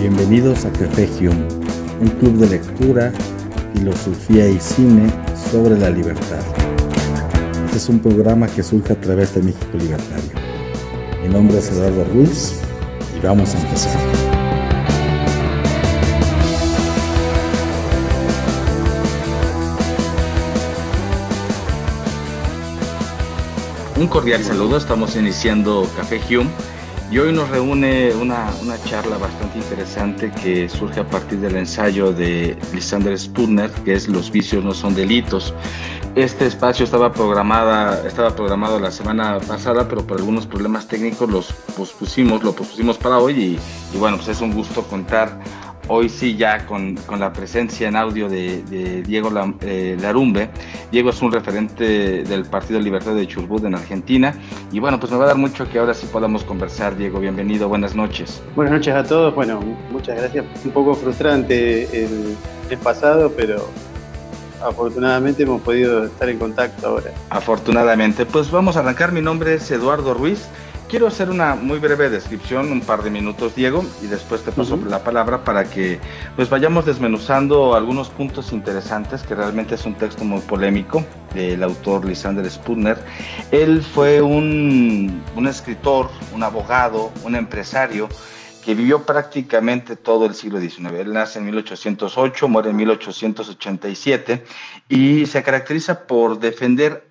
Bienvenidos a Café Hume, un club de lectura, filosofía y cine sobre la libertad. Este es un programa que surge a través de México Libertario. Mi nombre es Eduardo Ruiz y vamos a empezar. Un cordial saludo, estamos iniciando Café Hume y hoy nos reúne una, una, charla bastante interesante que surge a partir del ensayo de Lysander Sputner, que es Los vicios no son delitos. Este espacio estaba, programada, estaba programado la semana pasada, pero por algunos problemas técnicos los pospusimos, lo pospusimos para hoy y bueno, pues es un gusto contar hoy sí ya con, con, la presencia en audio de, de Diego eh, Larumbe. Diego es un referente del Partido Libertad de Chubut en Argentina. Y bueno, pues me va a dar mucho que ahora sí podamos conversar. Diego, bienvenido, buenas noches. Buenas noches a todos. Bueno, muchas gracias. Un poco frustrante el, el pasado, pero afortunadamente hemos podido estar en contacto ahora. Afortunadamente, pues vamos a arrancar. Mi nombre es Eduardo Ruiz. Quiero hacer una muy breve descripción, un par de minutos, Diego, y después te paso uh -huh. la palabra para que pues vayamos desmenuzando algunos puntos interesantes, que realmente es un texto muy polémico del autor Lysander Sputner. Él fue un, un escritor, un abogado, un empresario que vivió prácticamente todo el siglo XIX. Él nace en 1808, muere en 1887 y se caracteriza por defender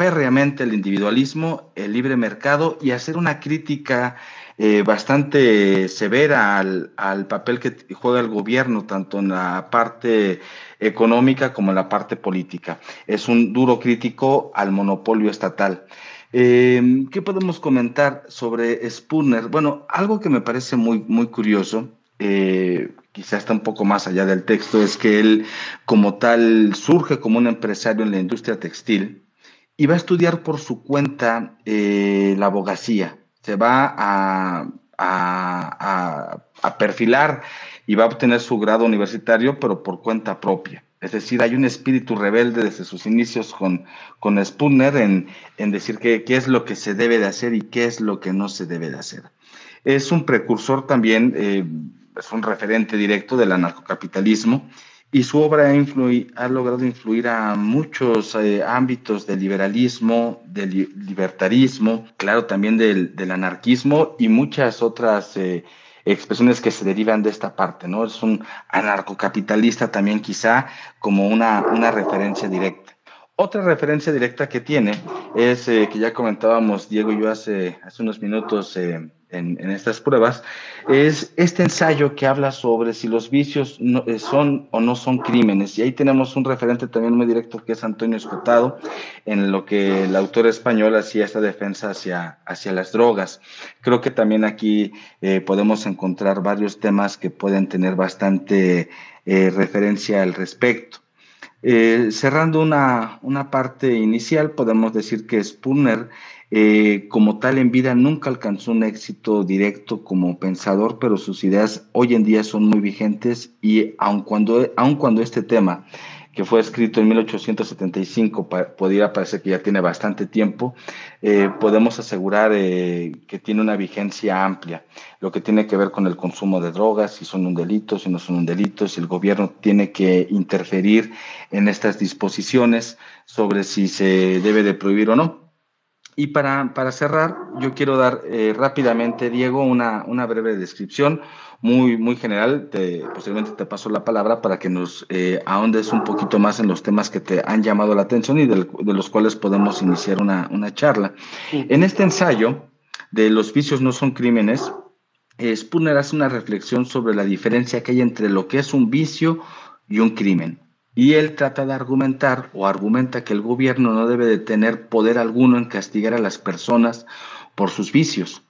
férreamente el individualismo, el libre mercado y hacer una crítica eh, bastante severa al, al, papel que juega el gobierno, tanto en la parte económica como en la parte política. Es un duro crítico al monopolio estatal. Eh, ¿Qué podemos comentar sobre Spooner? Bueno, algo que me parece muy, muy curioso, eh, quizá está un poco más allá del texto, es que él como tal surge como un empresario en la industria textil, y va a estudiar por su cuenta eh, la abogacía. Se va a, a, a, a, perfilar y va a obtener su grado universitario, pero por cuenta propia. Es decir, hay un espíritu rebelde desde sus inicios con, con Spooner en, en decir qué es lo que se debe de hacer y qué es lo que no se debe de hacer. Es un precursor también, eh, es un referente directo del anarcocapitalismo y su obra ha, ha logrado influir a muchos eh, ámbitos del liberalismo, del li libertarismo, claro, también del, del, anarquismo y muchas otras eh, expresiones que se derivan de esta parte, ¿no? Es un anarcocapitalista también quizá como una, una referencia directa. Otra referencia directa que tiene es, eh, que ya comentábamos Diego y yo hace, hace unos minutos, eh, en, en, estas pruebas, es este ensayo que habla sobre si los vicios no, eh, son o no son crímenes. Y ahí tenemos un referente también muy directo que es Antonio Escotado, en lo que el autor español hacía esta defensa hacia, hacia las drogas. Creo que también aquí eh, podemos encontrar varios temas que pueden tener bastante eh, referencia al respecto. Eh, cerrando una, una, parte inicial, podemos decir que Spooner, eh, como tal en vida, nunca alcanzó un éxito directo como pensador, pero sus ideas hoy en día son muy vigentes y aun cuando, aun cuando este tema que fue escrito en 1875, podría parecer que ya tiene bastante tiempo, eh, podemos asegurar eh, que tiene una vigencia amplia, lo que tiene que ver con el consumo de drogas, si son un delito, si no son un delito, si el gobierno tiene que interferir en estas disposiciones sobre si se debe de prohibir o no. Y para, para cerrar, yo quiero dar eh, rápidamente, Diego, una, una breve descripción muy, muy general. Te, posiblemente te paso la palabra para que nos eh, ahondes un poquito más en los temas que te han llamado la atención y de, de los cuales podemos iniciar una, una charla. Sí. En este ensayo de Los vicios no son crímenes, eh, Spooner hace una reflexión sobre la diferencia que hay entre lo que es un vicio y un crimen. Y él trata de argumentar o argumenta que el gobierno no debe de tener poder alguno en castigar a las personas por sus vicios.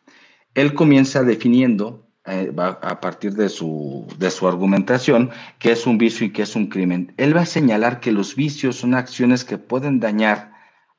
Él comienza definiendo, eh, a partir de su, de su argumentación, qué es un vicio y qué es un crimen. Él va a señalar que los vicios son acciones que pueden dañar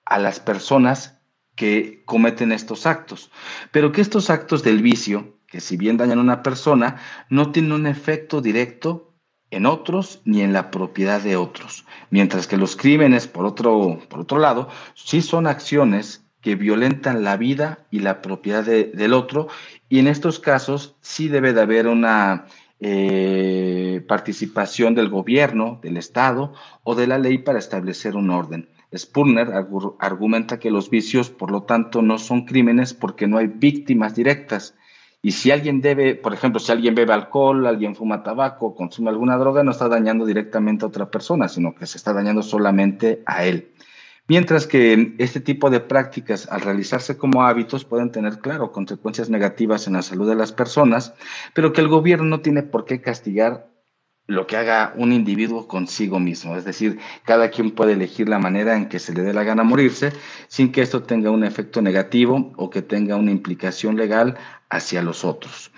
a las personas que cometen estos actos, pero que estos actos del vicio, que si bien dañan a una persona, no tienen un efecto directo en otros ni en la propiedad de otros. Mientras que los crímenes, por otro, por otro lado, sí son acciones que violentan la vida y la propiedad de, del otro, y en estos casos sí debe de haber una eh, participación del gobierno, del Estado o de la ley para establecer un orden. Spurner argumenta que los vicios, por lo tanto, no son crímenes porque no hay víctimas directas. Y si alguien debe, por ejemplo, si alguien bebe alcohol, alguien fuma tabaco, consume alguna droga, no está dañando directamente a otra persona, sino que se está dañando solamente a él. Mientras que este tipo de prácticas, al realizarse como hábitos, pueden tener, claro, consecuencias negativas en la salud de las personas, pero que el gobierno no tiene por qué castigar lo que haga un individuo consigo mismo. Es decir, cada quien puede elegir la manera en que se le dé la gana morirse sin que esto tenga un efecto negativo o que tenga una implicación legal hacia los otros.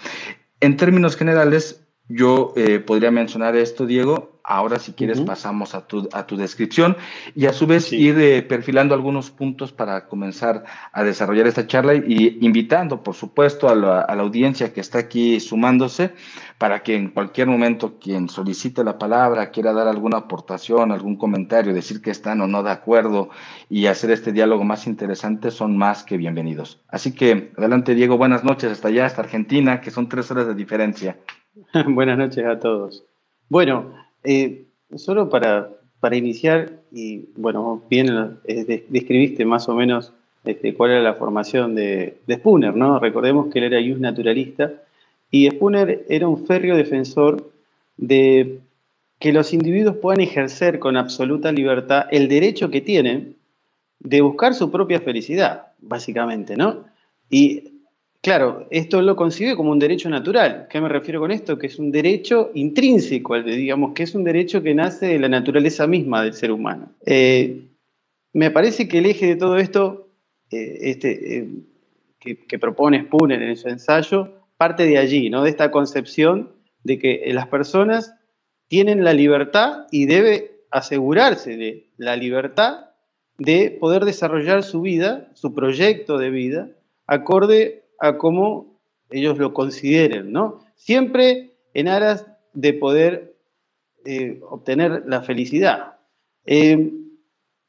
En términos generales, yo eh, podría mencionar esto, Diego, Ahora, si quieres, pasamos a tu, a tu descripción y a su vez ir eh, perfilando algunos puntos para comenzar a desarrollar esta charla y invitando, por supuesto, a la, a la, audiencia que está aquí sumándose para que en cualquier momento quien solicite la palabra, quiera dar alguna aportación, algún comentario, decir que están o no de acuerdo y hacer este diálogo más interesante, son más que bienvenidos. Así que adelante, Diego, buenas noches hasta allá, hasta Argentina, que son tres horas de diferencia. buenas noches a todos. Bueno, eh, solo para, para, iniciar, y bueno, bien eh, describiste más o menos este, cuál era la formación de, de, Spooner, ¿no? Recordemos que él era un naturalista y Spooner era un férreo defensor de que los individuos puedan ejercer con absoluta libertad el derecho que tienen de buscar su propia felicidad, básicamente, ¿no? Y Claro, esto lo concibe como un derecho natural. ¿Qué me refiero con esto? Que es un derecho intrínseco, digamos, que es un derecho que nace de la naturaleza misma del ser humano. Eh, me parece que el eje de todo esto eh, este, eh, que, propone Spooner en su ensayo parte de allí, ¿no? de esta concepción de que las personas tienen la libertad y debe asegurarse de la libertad de poder desarrollar su vida, su proyecto de vida, acorde a cómo ellos lo consideren, ¿no? Siempre en aras de poder eh, obtener la felicidad. Eh,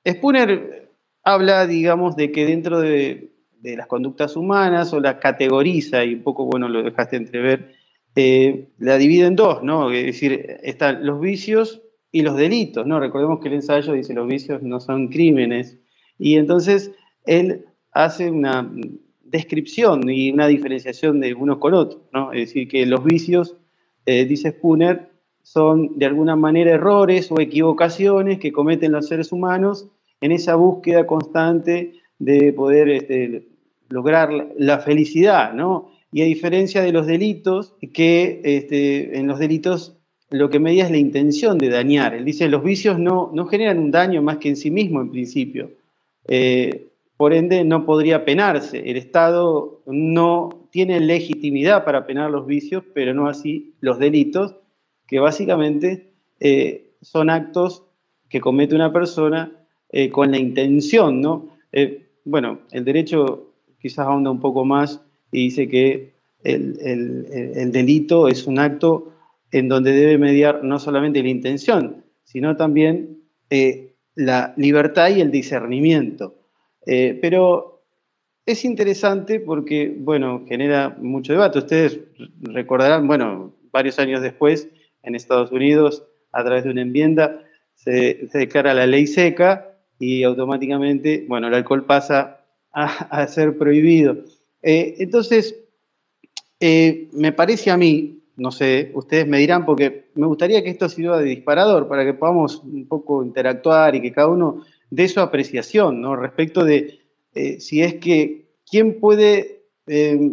Spooner habla, digamos, de que dentro de, las conductas humanas, o la categoriza, y un poco, bueno, lo dejaste entrever, eh, la divide en dos, ¿no? Es decir, están los vicios y los delitos, ¿no? Recordemos que el ensayo dice los vicios no son crímenes, y entonces él hace una descripción y una diferenciación de unos con otros. ¿no? Es decir, que los vicios, eh, dice Spooner, son de alguna manera errores o equivocaciones que cometen los seres humanos en esa búsqueda constante de poder este, lograr la felicidad, ¿no? Y a diferencia de los delitos, que este, en los delitos lo que media es la intención de dañar. Él dice, los vicios no, generan un daño más que en sí mismo, en principio. Eh, por ende no podría penarse. El Estado no tiene legitimidad para penar los vicios, pero no así los delitos, que básicamente eh, son actos que comete una persona eh, con la intención, ¿no? Eh, bueno, el derecho quizás ahonda un poco más y dice que el, el delito es un acto en donde debe mediar no solamente la intención, sino también la libertad y el discernimiento. Eh, pero es interesante porque, bueno, genera mucho debate. Ustedes recordarán, bueno, varios años después, en Estados Unidos, a través de una enmienda, se, declara la ley seca y automáticamente, bueno, el alcohol pasa a, ser prohibido. Eh, entonces, eh, me parece a mí, no sé, ustedes me dirán, porque me gustaría que esto sirva de disparador para que podamos un poco interactuar y que cada uno de su apreciación, ¿no? Respecto de eh, si es que quién puede eh,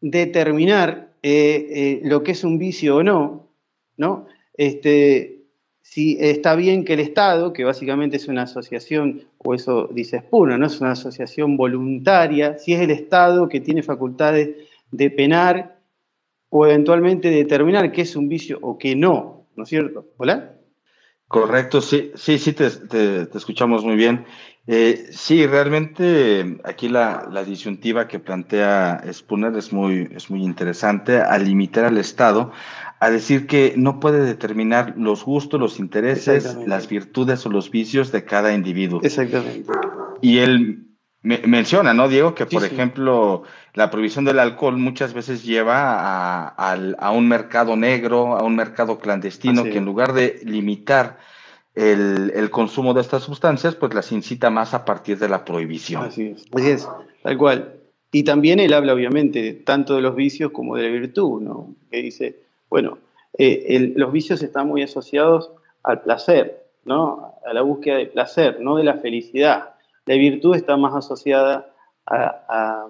determinar eh, lo que es un vicio o no, ¿no? Este, si está bien que el Estado, que básicamente es una asociación, o eso dice Spooner, ¿no? Es una asociación voluntaria, si es el Estado que tiene facultades de penar o eventualmente determinar qué es un vicio o qué no, ¿no es cierto? ¿Hola? Correcto, sí, sí, sí, te, te, escuchamos muy bien. Eh, sí, realmente aquí la, la, disyuntiva que plantea Spooner es muy, es muy interesante al limitar al Estado a decir que no puede determinar los gustos, los intereses, las virtudes o los vicios de cada individuo. Exactamente. Y él menciona, ¿no, Diego? Que, por ejemplo, la prohibición del alcohol muchas veces lleva a, un mercado negro, a un mercado clandestino, que en lugar de limitar el, consumo de estas sustancias, pues las incita más a partir de la prohibición. Así es, así es, tal cual. Y también él habla, obviamente, tanto de los vicios como de la virtud, ¿no? Que dice, bueno, eh, los vicios están muy asociados al placer, ¿no? A la búsqueda de placer, no de la felicidad. La virtud está más asociada a,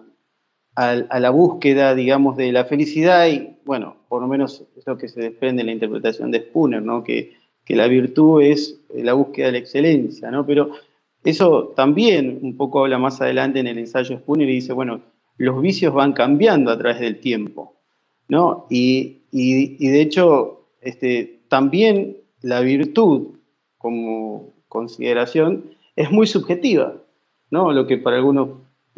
la búsqueda, digamos, de la felicidad y, bueno, por lo menos es lo que se desprende en la interpretación de Spooner, ¿no? Que, que la virtud es la búsqueda de la excelencia, ¿no? Pero eso también un poco habla más adelante en el ensayo Spooner y dice, bueno, los vicios van cambiando a través del tiempo, ¿no? Y, de hecho, este, también la virtud como consideración es muy subjetiva, ¿no? Lo que para algunos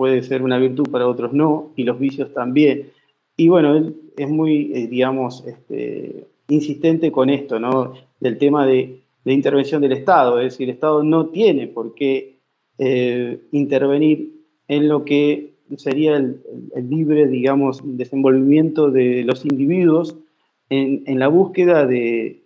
puede ser una virtud, para otros no, y los vicios también. Y bueno, es muy, eh, digamos, este, insistente con esto, ¿no? Del tema de, intervención del Estado, es decir, el Estado no tiene por qué eh, intervenir en lo que sería el, libre, digamos, desenvolvimiento de los individuos en, en la búsqueda de,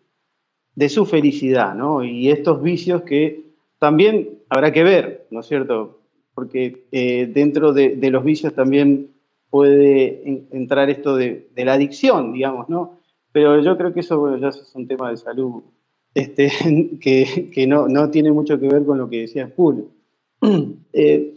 de, su felicidad, ¿no? Y estos vicios que también habrá que ver, ¿no es cierto? Porque eh, dentro de, los vicios también puede entrar esto de, la adicción, digamos, ¿no? Pero yo creo que eso ya es un tema de salud este, que, no, tiene mucho que ver con lo que decía. Eh,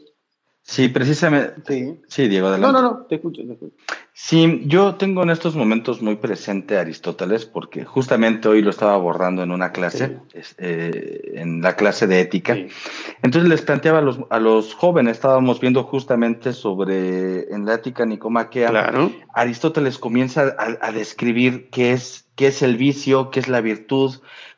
sí, precisamente. Sí. Diego, adelante. No, no, no, te escucho, te escucho. Sí, yo tengo en estos momentos muy presente a Aristóteles porque justamente hoy lo estaba abordando en una clase, eh, en la clase de ética. Entonces les planteaba a los, a los, jóvenes, estábamos viendo justamente sobre, en la ética nicomaquea, claro. Aristóteles comienza a, a, describir qué es, qué es el vicio, qué es la virtud,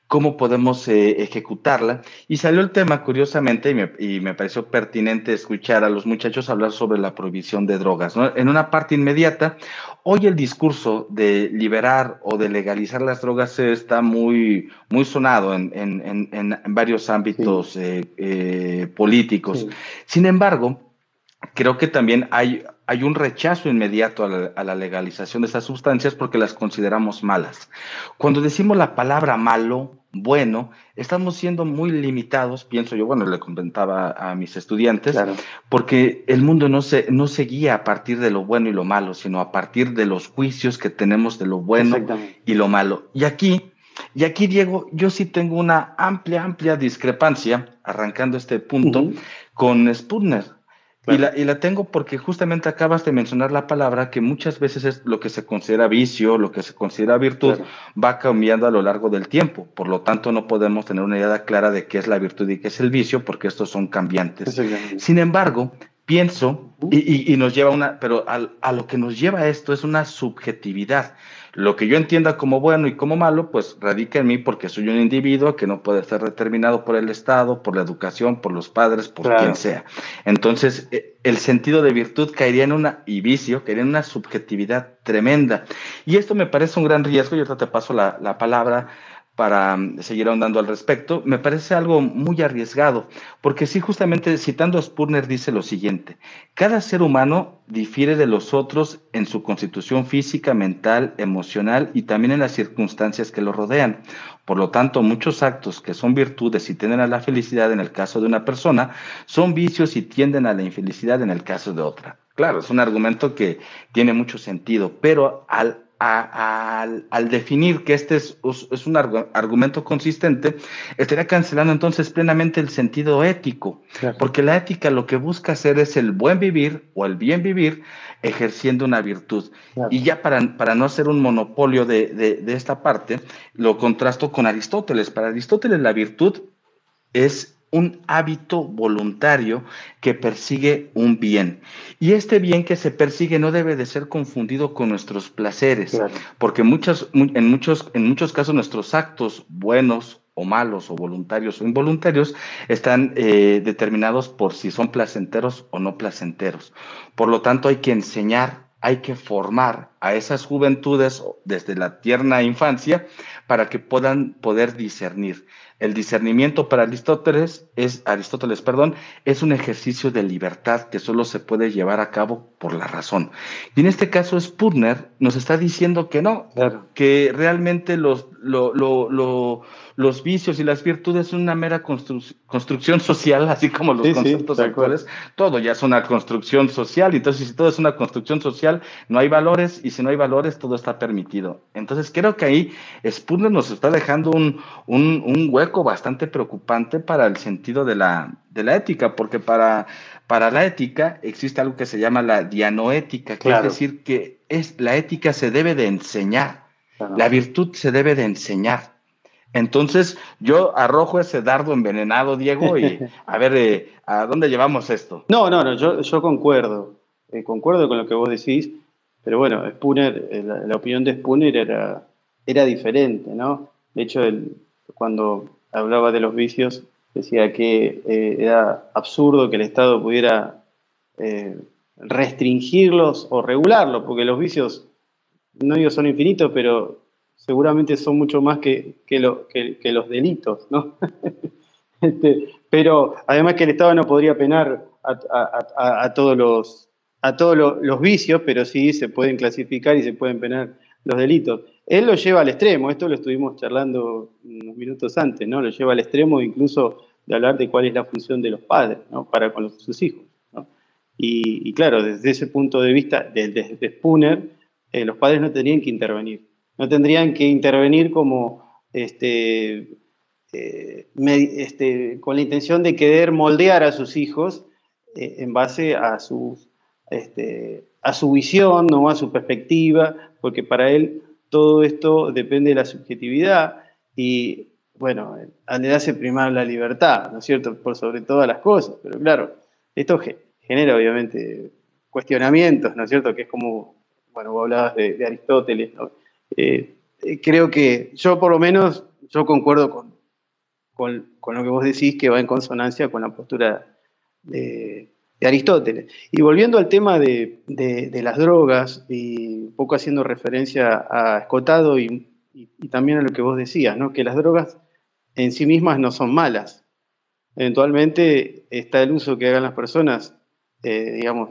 cómo podemos eh, ejecutarla. Y salió el tema, curiosamente, y me, pareció pertinente escuchar a los muchachos hablar sobre la prohibición de drogas. En una parte inmediata, hoy el discurso de liberar o de legalizar las drogas está muy, muy sonado en, varios ámbitos eh, eh, políticos. Sin embargo, creo que también hay, hay un rechazo inmediato a la, legalización de esas sustancias porque las consideramos malas. Cuando decimos la palabra malo, bueno, estamos siendo muy limitados, pienso yo, bueno, le comentaba a mis estudiantes, porque el mundo no se, no se guía a partir de lo bueno y lo malo, sino a partir de los juicios que tenemos de lo bueno y lo malo. Y aquí, y aquí, Diego, yo sí tengo una amplia, amplia discrepancia, arrancando este punto, con Sputner. Y, la, y la tengo porque justamente acabas de mencionar la palabra que muchas veces es lo que se considera vicio, lo que se considera virtud, va cambiando a lo largo del tiempo. Por lo tanto, no podemos tener una idea clara de qué es la virtud y qué es el vicio, porque estos son cambiantes. Sin embargo, pienso, y, y, nos lleva una, pero a lo que nos lleva esto es una subjetividad. Lo que yo entienda como bueno y como malo, pues radica en mí porque soy un individuo que no puede ser determinado por el Estado, por la educación, por los padres, por quien sea. Entonces, eh, el sentido de virtud caería en una, y vicio, caería en una subjetividad tremenda. Y esto me parece un gran riesgo, y ahorita te paso la, la palabra, para mm, seguir ahondando al respecto, me parece algo muy arriesgado, porque sí, justamente citando a Spurner dice lo siguiente, cada ser humano difiere de los otros en su constitución física, mental, emocional y también en las circunstancias que lo rodean. Por lo tanto, muchos actos que son virtudes y tienden a la felicidad en el caso de una persona, son vicios y tienden a la infelicidad en el caso de otra. Claro, es un argumento que tiene mucho sentido, pero al al, definir que este es, un argumento consistente, estaría cancelando entonces plenamente el sentido ético, porque la ética lo que busca hacer es el buen vivir o el bien vivir ejerciendo una virtud. Y ya para, para, no hacer un monopolio de, de esta parte, lo contrasto con Aristóteles. Para Aristóteles la virtud es un hábito voluntario que persigue un bien. Y este bien que se persigue no debe de ser confundido con nuestros placeres, porque muchas, en, muchos, en muchos casos nuestros actos buenos o malos o voluntarios o involuntarios están eh, determinados por si son placenteros o no placenteros. Por lo tanto, hay que enseñar, hay que formar a esas juventudes desde la tierna infancia para que puedan poder discernir. El discernimiento para Aristóteles es, Aristóteles, perdón, es un ejercicio de libertad que solo se puede llevar a cabo por la razón. Y en este caso, Spurner nos está diciendo que no, que realmente los, lo, lo, los vicios y las virtudes son una mera construcción social, así como los conceptos actuales. Todo ya es una construcción social, entonces si todo es una construcción social, no hay valores, y si no hay valores, todo está permitido. Entonces creo que ahí Spurner nos está dejando un, un, hueco bastante preocupante para el sentido de la, de la ética, porque para, para la ética existe algo que se llama la dianoética, que es decir, que es, la ética se debe de enseñar, la virtud se debe de enseñar. Entonces, yo arrojo ese dardo envenenado, Diego, y a ver, eh, ¿a dónde llevamos esto? No, no, no, yo, yo concuerdo, eh, concuerdo con lo que vos decís, pero bueno, Spooner, eh, la, opinión de Spooner era, era diferente, ¿no? De hecho, cuando hablaba de los vicios, decía que era absurdo que el Estado pudiera restringirlos o regularlos, porque los vicios, no digo son infinitos, pero seguramente son mucho más que, que, los delitos, ¿no? Este, pero además que el Estado no podría penar a, todos, los, a todos los, vicios, pero sí se pueden clasificar y se pueden penar los delitos. Él lo lleva al extremo, esto lo estuvimos charlando unos minutos antes, ¿no? Lo lleva al extremo incluso de hablar de cuál es la función de los padres, ¿no? Para con sus hijos, y, claro, desde ese punto de vista, desde, Spooner, eh, los padres no tenían que intervenir no tendrían que intervenir como este, eh, este, con la intención de querer moldear a sus hijos eh, en base a, este, a su visión, ¿no? a su perspectiva, porque para él todo esto depende de la subjetividad y, bueno, le hace primar la libertad, ¿no es cierto?, por sobre todas las cosas. Pero claro, esto genera obviamente cuestionamientos, ¿no es cierto?, que es como, bueno, vos hablabas de, Aristóteles, ¿no? Eh, eh, creo que yo por lo menos, yo concuerdo con, con, lo que vos decís, que va en consonancia con la postura de, Aristóteles. Y volviendo al tema de, las drogas, y un poco haciendo referencia a Escotado y, también a lo que vos decías, ¿no? que las drogas en sí mismas no son malas. Eventualmente está el uso que hagan las personas, eh, digamos,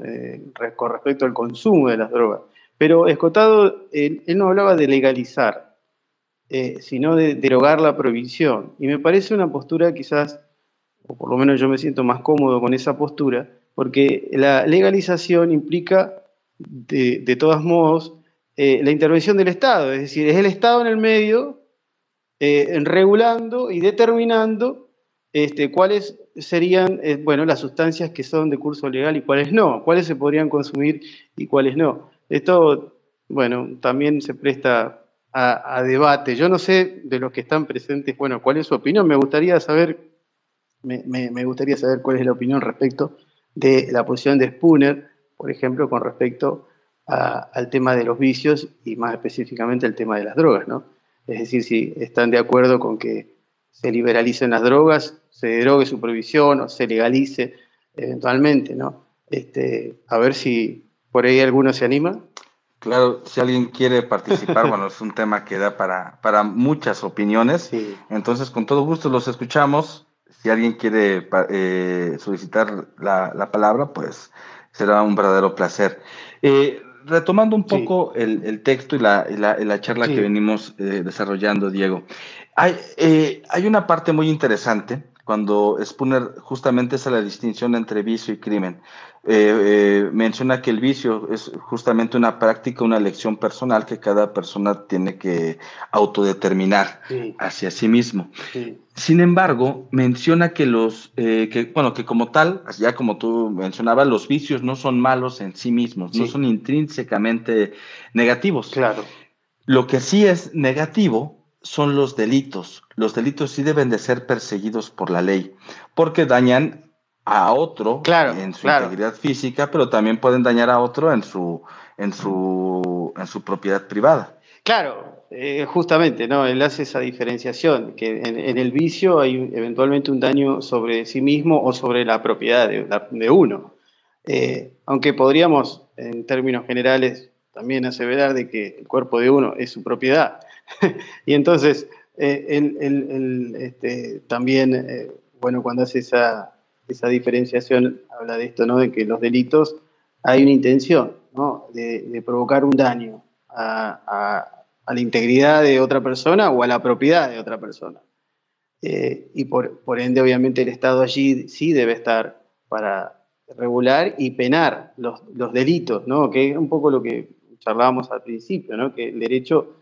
con respecto al consumo de las drogas. Pero Escotado, él, no hablaba de legalizar, eh, sino de derogar la prohibición. Y me parece una postura quizás, o por lo menos yo me siento más cómodo con esa postura, porque la legalización implica, de, todos modos, eh, la intervención del Estado. Es decir, es el Estado en el medio eh, regulando y determinando este, cuáles serían bueno, las sustancias que son de curso legal y cuáles no, cuáles se podrían consumir y cuáles no. Esto, bueno, también se presta a, debate. Yo no sé de los que están presentes, bueno, cuál es su opinión. Me gustaría saber, me, gustaría saber cuál es la opinión respecto de la posición de Spooner, por ejemplo, con respecto al tema de los vicios y más específicamente el tema de las drogas, ¿no? Es decir, si están de acuerdo con que se liberalicen las drogas, se derogue su prohibición o se legalice eventualmente, ¿no? Este, a ver si, ¿Por ahí alguno se anima? Claro, si alguien quiere participar, bueno, es un tema que da para, para muchas opiniones. Entonces, con todo gusto los escuchamos. Si alguien quiere eh, solicitar la, palabra, pues será un verdadero placer. Eh, retomando un poco el, texto y la, la, charla que venimos eh, desarrollando, Diego, hay, hay una parte muy interesante cuando Spooner justamente hace la distinción entre vicio y crimen. Eh, eh, menciona que el vicio es justamente una práctica, una elección personal que cada persona tiene que autodeterminar hacia sí mismo. Sin embargo, menciona que los, eh, que, bueno, que como tal, ya como tú mencionabas, los vicios no son malos en sí mismos, no son intrínsecamente negativos. Claro. Lo que sí es negativo son los delitos. Los delitos sí deben de ser perseguidos por la ley, porque dañan a otro en su integridad física, pero también pueden dañar a otro en su, en su, en su propiedad privada. Claro, eh, justamente, ¿no? Él hace esa diferenciación, que en, el vicio hay eventualmente un daño sobre sí mismo o sobre la propiedad de, uno. Eh, aunque podríamos, en términos generales, también aseverar de que el cuerpo de uno es su propiedad. y entonces, eh, este, también, eh, bueno, cuando hace esa, esa diferenciación, habla de esto, ¿no? De que los delitos hay una intención, ¿no? De, provocar un daño a, la integridad de otra persona o a la propiedad de otra persona. Eh, y por, por, ende, obviamente, el Estado allí sí debe estar para regular y penar los, los delitos, ¿no? Que es un poco lo que charlábamos al principio, ¿no? Que el derecho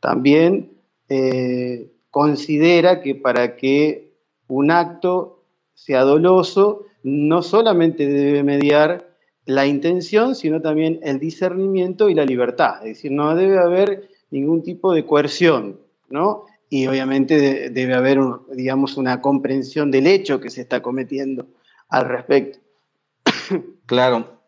también eh, considera que para que un acto sea doloso, no solamente debe mediar la intención, sino también el discernimiento y la libertad. Es decir, no debe haber ningún tipo de coerción, ¿no? Y obviamente debe haber, digamos, una comprensión del hecho que se está cometiendo al respecto. Claro.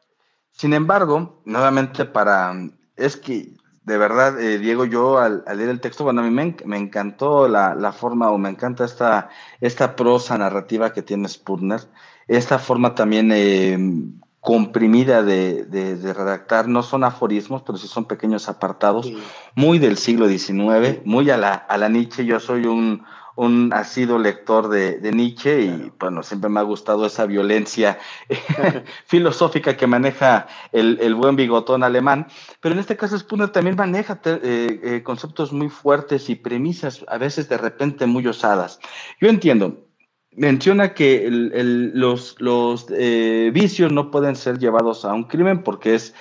Sin embargo, nuevamente para... Es que de verdad, eh, Diego, yo al, leer el texto, bueno, a mí me, encantó la, forma o me encanta esta, esta prosa narrativa que tiene Spurner, esta forma también eh, comprimida de, redactar, no son aforismos, pero sí son pequeños apartados, muy del siglo XIX, muy a la, a la Nietzsche, yo soy un, un asido lector de, Nietzsche y bueno, siempre me ha gustado esa violencia filosófica que maneja el, buen bigotón alemán, pero en este caso Spooner también maneja eh, eh, conceptos muy fuertes y premisas a veces de repente muy osadas. Yo entiendo, menciona que los, los eh, vicios no pueden ser llevados a un crimen porque es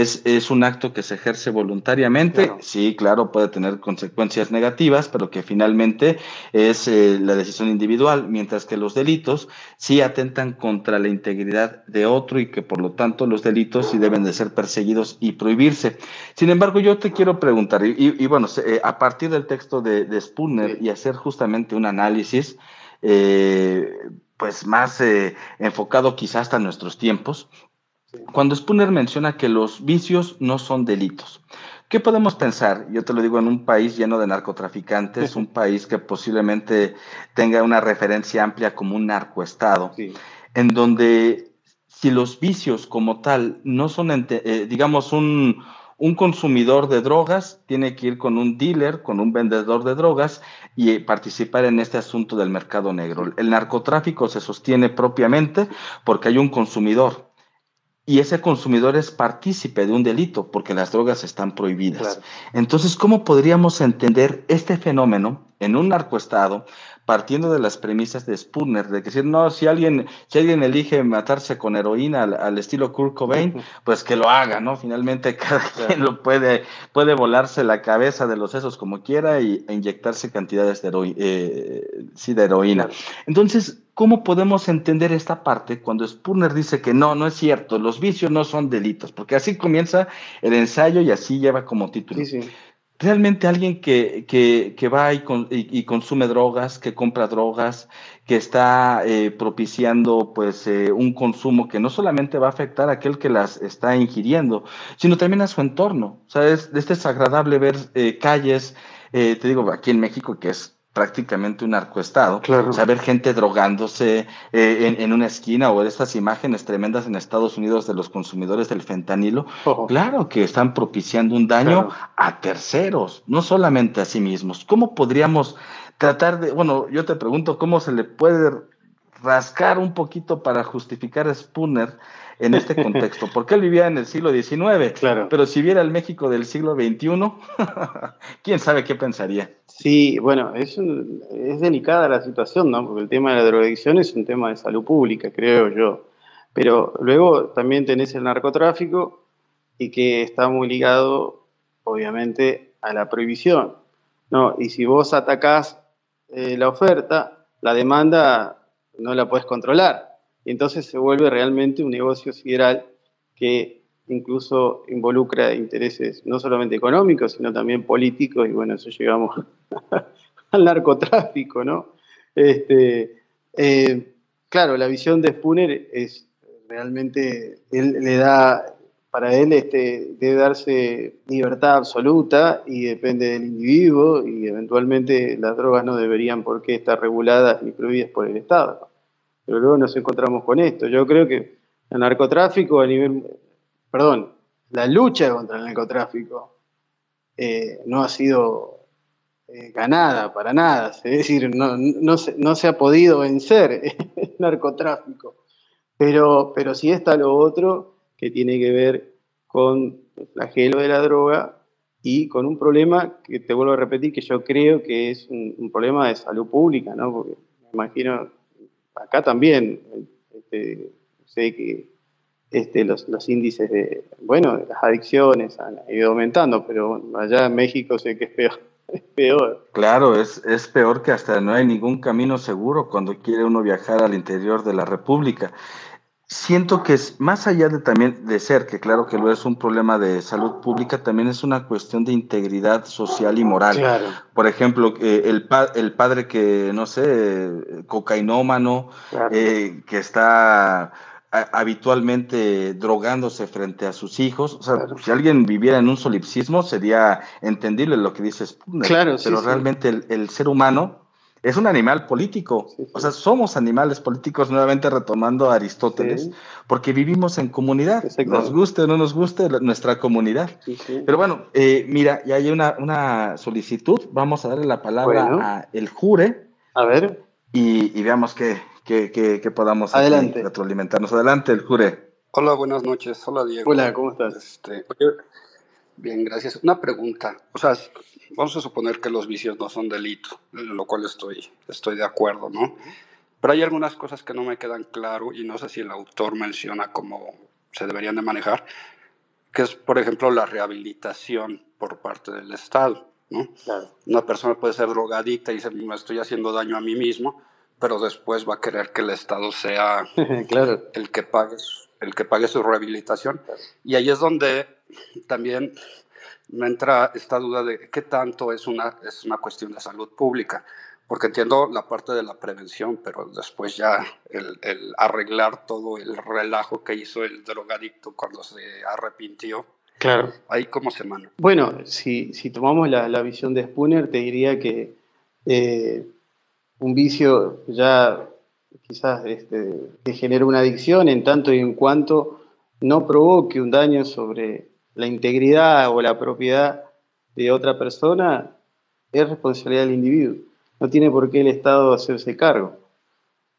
es, un acto que se ejerce voluntariamente. Sí, claro, puede tener consecuencias negativas, pero que finalmente es eh, la decisión individual, mientras que los delitos sí atentan contra la integridad de otro y que por lo tanto los delitos sí deben de ser perseguidos y prohibirse. Sin embargo, yo te quiero preguntar, y, bueno, eh, a partir del texto de, de Spooner y hacer justamente un análisis, eh, pues más enfocado quizás hasta nuestros tiempos, cuando Spooner menciona que los vicios no son delitos, ¿qué podemos pensar? Yo te lo digo en un país lleno de narcotraficantes, un país que posiblemente tenga una referencia amplia como un narcoestado, en donde si los vicios como tal no son, eh, digamos, un, un consumidor de drogas tiene que ir con un dealer, con un vendedor de drogas y participar en este asunto del mercado negro. El narcotráfico se sostiene propiamente porque hay un consumidor y ese consumidor es partícipe de un delito porque las drogas están prohibidas. Entonces, ¿cómo podríamos entender este fenómeno en un narcoestado partiendo de las premisas de Spooner, de que decir, no, si alguien, si alguien elige matarse con heroína al, estilo Kurt Cobain, pues que lo haga, ¿no? Finalmente cada quien lo puede, puede volarse la cabeza de los sesos como quiera y, e inyectarse cantidades de, eh, sí, de heroína. Entonces, ¿cómo podemos entender esta parte cuando Spooner dice que no, no es cierto, los vicios no son delitos? Porque así comienza el ensayo y así lleva como título. Sí, sí realmente alguien que, que, va y, y, consume drogas, que compra drogas, que está eh, propiciando pues eh, un consumo que no solamente va a afectar a aquel que las está ingiriendo, sino también a su entorno. O sea, es, es desagradable ver eh, calles, te digo, aquí en México, que es prácticamente un arcoestado. Claro. Saber gente drogándose eh, en, una esquina o estas imágenes tremendas en Estados Unidos de los consumidores del fentanilo, claro que están propiciando un daño a terceros, no solamente a sí mismos. ¿Cómo podríamos tratar de, bueno, yo te pregunto, ¿cómo se le puede rascar un poquito para justificar a Spooner en este contexto, porque él vivía en el siglo XIX, claro. pero si viera el México del siglo XXI, quién sabe qué pensaría. Sí, bueno, es, es delicada la situación, ¿no? Porque el tema de la drogadicción es un tema de salud pública, creo yo. Pero luego también tenés el narcotráfico y que está muy ligado, obviamente, a la prohibición. ¿no? Y si vos atacás eh, la oferta, la demanda no la puedes controlar. Y entonces se vuelve realmente un negocio sideral que incluso involucra intereses no solamente económicos, sino también políticos, y bueno, eso llegamos al narcotráfico, ¿no? Este, eh, claro, la visión de Spooner es realmente, él le da, para él este, debe darse libertad absoluta y depende del individuo y eventualmente las drogas no deberían por qué estar reguladas ni prohibidas por el Estado. Pero luego nos encontramos con esto. Yo creo que el narcotráfico a nivel, perdón, la lucha contra el narcotráfico eh, no ha sido eh, ganada para nada, es decir, no, se, ha podido vencer el narcotráfico, pero, pero sí está lo otro que tiene que ver con el flagelo de la droga y con un problema que te vuelvo a repetir que yo creo que es un, problema de salud pública, ¿no? Porque me imagino, acá también, este, sé que este, los, índices de, bueno, las adicciones han ido aumentando, pero allá en México sé que es peor. Es peor. Claro, es, es peor que hasta no hay ningún camino seguro cuando quiere uno viajar al interior de la República siento que es más allá de también de ser, que claro que lo es un problema de salud pública, también es una cuestión de integridad social y moral. Por ejemplo, eh, el, el padre que, no sé, cocainómano, eh, que está habitualmente drogándose frente a sus hijos. O sea, si alguien viviera en un solipsismo sería entendible lo que dices. Claro, pero realmente el, el, ser humano es un animal político. O sea, somos animales políticos, nuevamente retomando a Aristóteles, porque vivimos en comunidad. Nos guste o no nos guste nuestra comunidad. Pero bueno, eh, mira, ya hay una, solicitud. Vamos a darle la palabra a el jure. A ver. Y, veamos qué, qué, podamos Adelante. retroalimentarnos. Adelante, el jure. Hola, buenas noches. Hola, Diego. Hola, ¿cómo estás? Este, bien, gracias. Una pregunta. O sea, vamos a suponer que los vicios no son delito, en lo cual estoy, estoy de acuerdo, ¿no? Pero hay algunas cosas que no me quedan claro y no sé si el autor menciona cómo se deberían de manejar, que es, por ejemplo, la rehabilitación por parte del Estado, ¿no? Una persona puede ser drogadicta y dice, me estoy haciendo daño a mí mismo, pero después va a querer que el Estado sea claro. el, que pague, el que pague su rehabilitación. Y ahí es donde también me entra esta duda de qué tanto es una, es una cuestión de salud pública, porque entiendo la parte de la prevención, pero después ya el, arreglar todo el relajo que hizo el drogadicto cuando se arrepintió. Claro. Ahí cómo se manda. Bueno, si, si tomamos la, la, visión de Spooner, te diría que eh, un vicio ya quizás este, que genera una adicción en tanto y en cuanto no provoque un daño sobre la integridad o la propiedad de otra persona es responsabilidad del individuo. No tiene por qué el Estado hacerse cargo.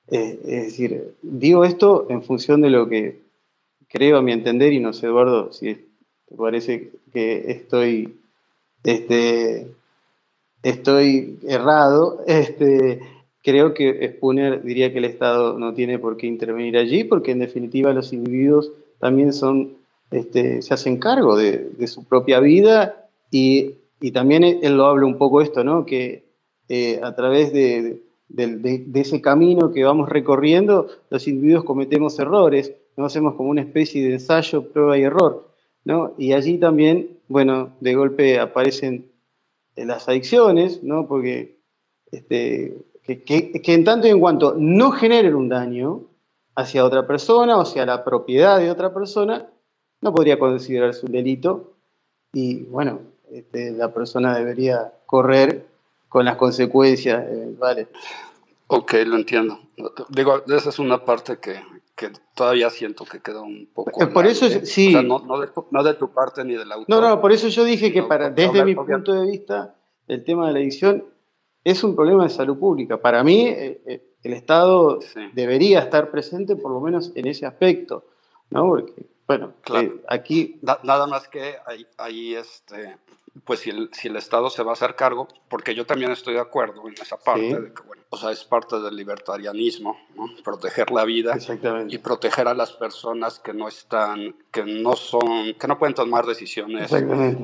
Es decir, digo esto en función de lo que creo a mi entender, y no sé, Eduardo, si te parece que estoy, este, estoy errado. Este, creo que Spooner diría que el Estado no tiene por qué intervenir allí, porque en definitiva los individuos también son este, se hacen cargo de, su propia vida y, también él lo habla un poco esto, ¿no? que eh, a través de, ese camino que vamos recorriendo, los individuos cometemos errores, no hacemos como una especie de ensayo, prueba y error. ¿no? Y allí también, bueno, de golpe aparecen eh, las adicciones, ¿no? porque este, que, que en tanto y en cuanto no generen un daño hacia otra persona o hacia la propiedad de otra persona, no podría considerarse un delito y bueno, este, la persona debería correr con las consecuencias, ¿vale? Ok, lo entiendo. Digo, esa es una parte que, que todavía siento que queda un poco. Por eso, sí. no, no, de tu, no, de tu, parte ni del autor. No, no, por eso yo dije que para, desde mi punto de vista, el tema de la edición es un problema de salud pública. Para mí, eh, eh, el Estado debería estar presente por lo menos en ese aspecto, ¿no? Porque bueno, claro. Eh, aquí... nada más que ahí, este, pues si el, si el, Estado se va a hacer cargo, porque yo también estoy de acuerdo en esa parte, de que, bueno, o sea, es parte del libertarianismo, ¿no? proteger la vida y proteger a las personas que no están, que no son, que no pueden tomar decisiones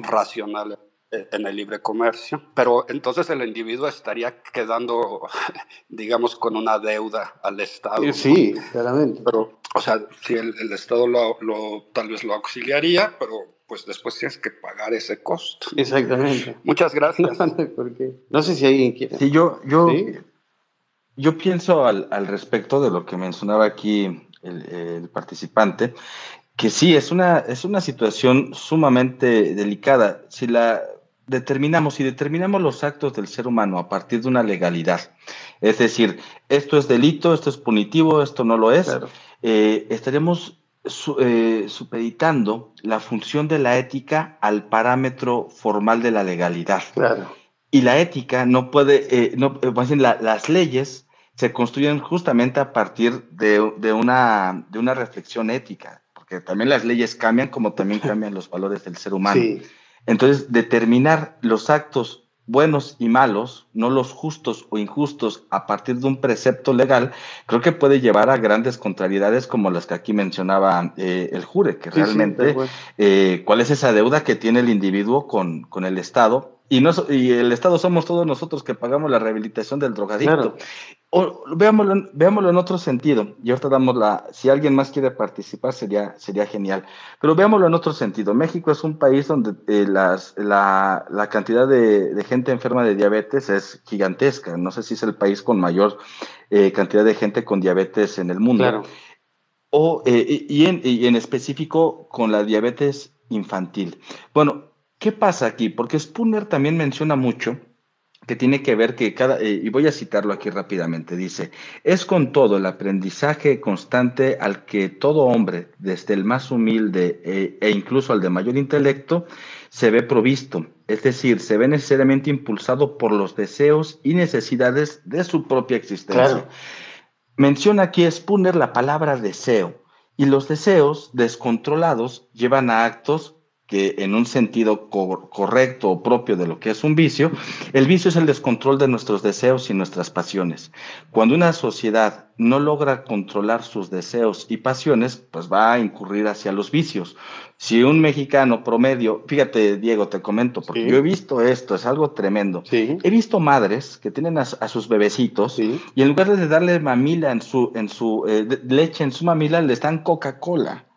racionales en el libre comercio, pero entonces el individuo estaría quedando, digamos, con una deuda al Estado. Sí, claramente. Pero, o sea, si el, Estado lo, lo, tal vez lo auxiliaría, pero pues después tienes que pagar ese costo. Exactamente. Muchas gracias. No, sé si alguien quiere. Sí, yo, yo, yo pienso al, al, respecto de lo que mencionaba aquí el, el participante, que sí, es una, es una situación sumamente delicada. Si la determinamos y determinamos los actos del ser humano a partir de una legalidad. Es decir, esto es delito, esto es punitivo, esto no lo es. Eh, estaremos eh, supeditando la función de la ética al parámetro formal de la legalidad. Claro. Y la ética no puede, eh, no, eh, las leyes se construyen justamente a partir de, una, de una reflexión ética, porque también las leyes cambian como también cambian los valores del ser humano. Entonces, determinar los actos buenos y malos, no los justos o injustos, a partir de un precepto legal, creo que puede llevar a grandes contrariedades como las que aquí mencionaba eh, el jure, que realmente eh, cuál es esa deuda que tiene el individuo con, con el Estado y, no, y el Estado somos todos nosotros que pagamos la rehabilitación del drogadicto. O, veámoslo, veámoslo, en otro sentido. Y ahorita damos la. Si alguien más quiere participar, sería, sería genial. Pero veámoslo en otro sentido. México es un país donde eh, las, la, la, cantidad de, de, gente enferma de diabetes es gigantesca. No sé si es el país con mayor eh, cantidad de gente con diabetes en el mundo. Claro. O, eh, y, en, y en específico con la diabetes infantil. Bueno, ¿Qué pasa aquí? Porque Spooner también menciona mucho que tiene que ver que cada, eh, y voy a citarlo aquí rápidamente, dice, es con todo el aprendizaje constante al que todo hombre, desde el más humilde eh, e incluso al de mayor intelecto, se ve provisto, es decir, se ve necesariamente impulsado por los deseos y necesidades de su propia existencia. Menciona aquí Spooner la palabra deseo, y los deseos descontrolados llevan a actos que en un sentido correcto o propio de lo que es un vicio, el vicio es el descontrol de nuestros deseos y nuestras pasiones. Cuando una sociedad no logra controlar sus deseos y pasiones, pues va a incurrir hacia los vicios. Si un mexicano promedio, fíjate Diego, te comento, porque yo he visto esto, es algo tremendo. He visto madres que tienen a, sus bebecitos y en lugar de darle mamila en su, en su eh, leche en su mamila, le dan Coca-Cola.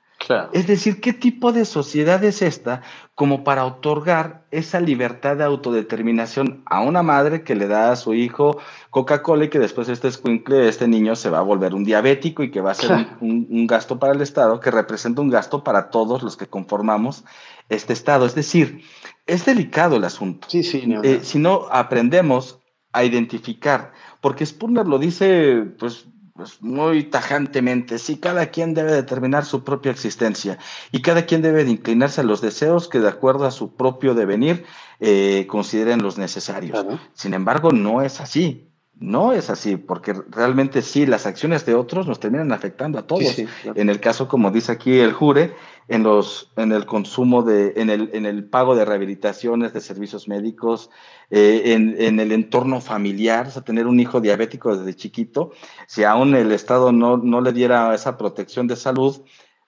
Es decir, ¿qué tipo de sociedad es esta como para otorgar esa libertad de autodeterminación a una madre que le da a su hijo Coca-Cola y que después este escuincle, este niño se va a volver un diabético y que va a ser un, gasto para el Estado, que representa un gasto para todos los que conformamos este Estado? Es decir, es delicado el asunto. Sí, sí. Eh, si no aprendemos a identificar, porque Spurner lo dice, pues pues muy tajantemente, sí, cada quien debe determinar su propia existencia y cada quien debe de inclinarse a los deseos que de acuerdo a su propio devenir eh, consideren los necesarios. Sin embargo, no es así. No es así, porque realmente sí, las acciones de otros nos terminan afectando a todos. En el caso, como dice aquí el jure, en, los, en el consumo de, en el, en el pago de rehabilitaciones, de servicios médicos, eh, en, en, el entorno familiar, o sea, tener un hijo diabético desde chiquito, si aún el Estado no, no le diera esa protección de salud,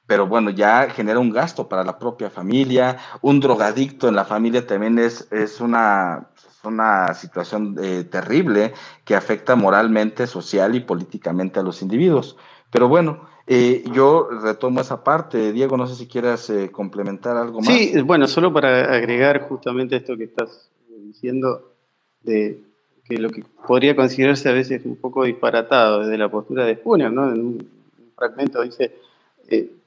pero bueno, ya genera un gasto para la propia familia, un drogadicto en la familia también es, es una una situación eh, terrible que afecta moralmente, social y políticamente a los individuos. Pero bueno, eh, yo retomo esa parte. Diego, no sé si quieras eh, complementar algo más. Sí, bueno, solo para agregar justamente esto que estás diciendo, de que lo que podría considerarse a veces un poco disparatado desde la postura de Spooner, ¿no? En un fragmento dice,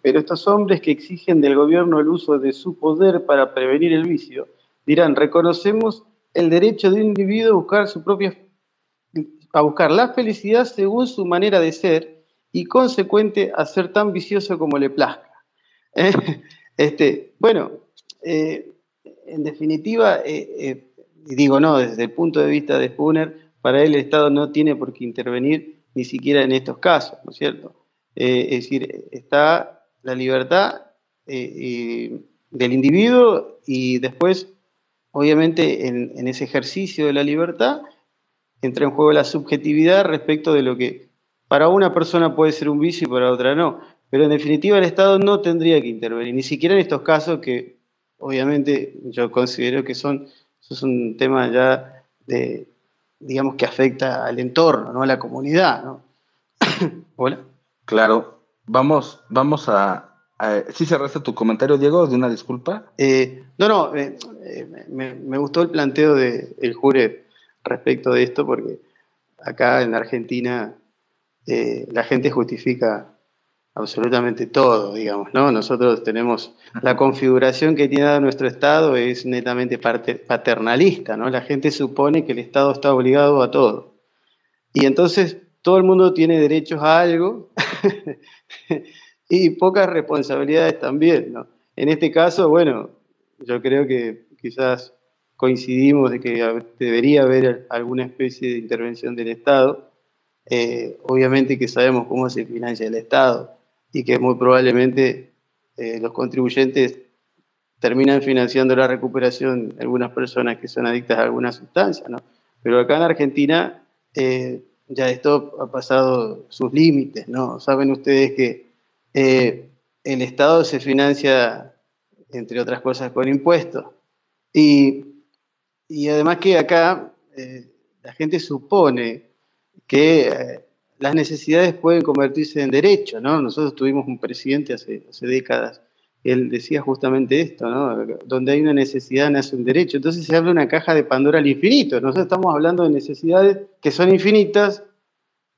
pero estos hombres que exigen del gobierno el uso de su poder para prevenir el vicio, dirán, reconocemos el derecho de un individuo a buscar su propia a buscar la felicidad según su manera de ser y consecuente a ser tan vicioso como le plazca. ¿Eh? Este, bueno, eh, en definitiva, eh, digo no, desde el punto de vista de Spooner, para él el Estado no tiene por qué intervenir ni siquiera en estos casos, ¿no es cierto? es decir, está la libertad del individuo y después obviamente en, ese ejercicio de la libertad entra en juego la subjetividad respecto de lo que para una persona puede ser un vicio y para otra no. Pero en definitiva el Estado no tendría que intervenir, ni siquiera en estos casos que obviamente yo considero que son, eso es un tema ya de, digamos que afecta al entorno, no a la comunidad. ¿no? Hola. Claro, vamos, vamos a, eh, ¿Sí cerraste tu comentario, Diego, de una disculpa? Eh, no, no, eh, me, gustó el planteo del el jure respecto de esto, porque acá en Argentina la gente justifica absolutamente todo, digamos, ¿no? Nosotros tenemos la configuración que tiene nuestro Estado es netamente paternalista, ¿no? La gente supone que el Estado está obligado a todo. Y entonces todo el mundo tiene derechos a algo y pocas responsabilidades también. En este caso, bueno, yo creo que quizás coincidimos de que debería haber alguna especie de intervención del Estado. Eh, obviamente que sabemos cómo se financia el Estado y que muy probablemente eh, los contribuyentes terminan financiando la recuperación de algunas personas que son adictas a alguna sustancia, ¿no? Pero acá en Argentina eh, ya esto ha pasado sus límites, ¿no? Saben ustedes que el Estado se financia, entre otras cosas, con impuestos. Y, y además que acá la gente supone que las necesidades pueden convertirse en derechos, ¿no? Nosotros tuvimos un presidente hace, hace décadas él decía justamente esto, ¿no? Donde hay una necesidad nace un derecho. Entonces se de una caja de Pandora al infinito. Nosotros estamos hablando de necesidades que son infinitas,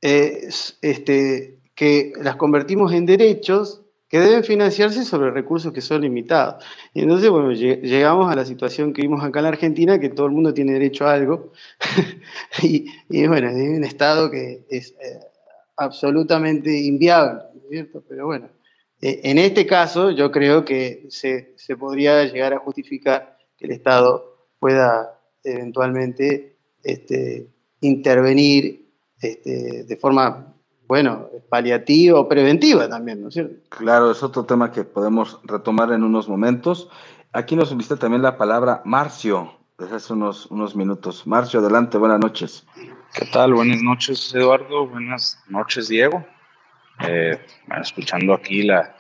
eh, este, que las convertimos en derechos que deben financiarse sobre recursos que son limitados. Y entonces, bueno, llegamos a la situación que vimos acá en la Argentina, que todo el mundo tiene derecho a algo, y, bueno, hay un Estado que es eh, absolutamente inviable, ¿cierto? Pero bueno, eh, en este caso, yo creo que se, podría llegar a justificar que el Estado pueda eventualmente este, intervenir este, de forma, bueno, paliativa o preventiva también, ¿no es cierto? Claro, es otro tema que podemos retomar en unos momentos. Aquí nos invita también la palabra Marcio, desde hace unos, unos minutos. Marcio, adelante, buenas noches. ¿Qué tal? Buenas noches, Eduardo. Buenas noches, Diego. Eh, escuchando aquí la,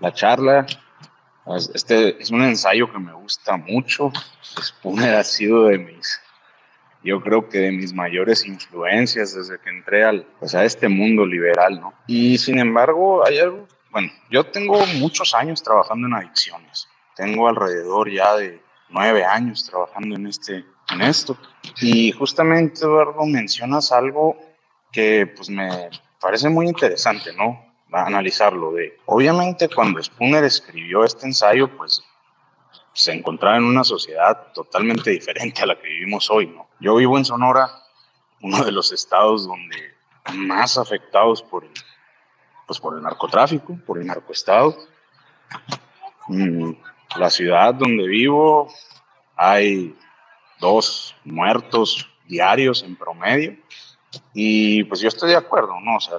la charla. Este es un ensayo que me gusta mucho. Spooner ha sido de mis, yo creo que de mis mayores influencias desde que entré al, pues a este mundo liberal, ¿no? Y sin embargo, hay algo, bueno, yo tengo muchos años trabajando en adicciones. Tengo alrededor ya de nueve años trabajando en, este, en esto. Y justamente, Eduardo, mencionas algo que pues me parece muy interesante, ¿no? analizarlo. De, obviamente cuando Spooner escribió este ensayo, pues se encontraba en una sociedad totalmente diferente a la que vivimos hoy, ¿no? Yo vivo en Sonora, uno de los estados donde más afectados por el, pues por el narcotráfico, por el narcoestado. Mm, la ciudad donde vivo hay dos muertos diarios en promedio y pues yo estoy de acuerdo, ¿no? O sea,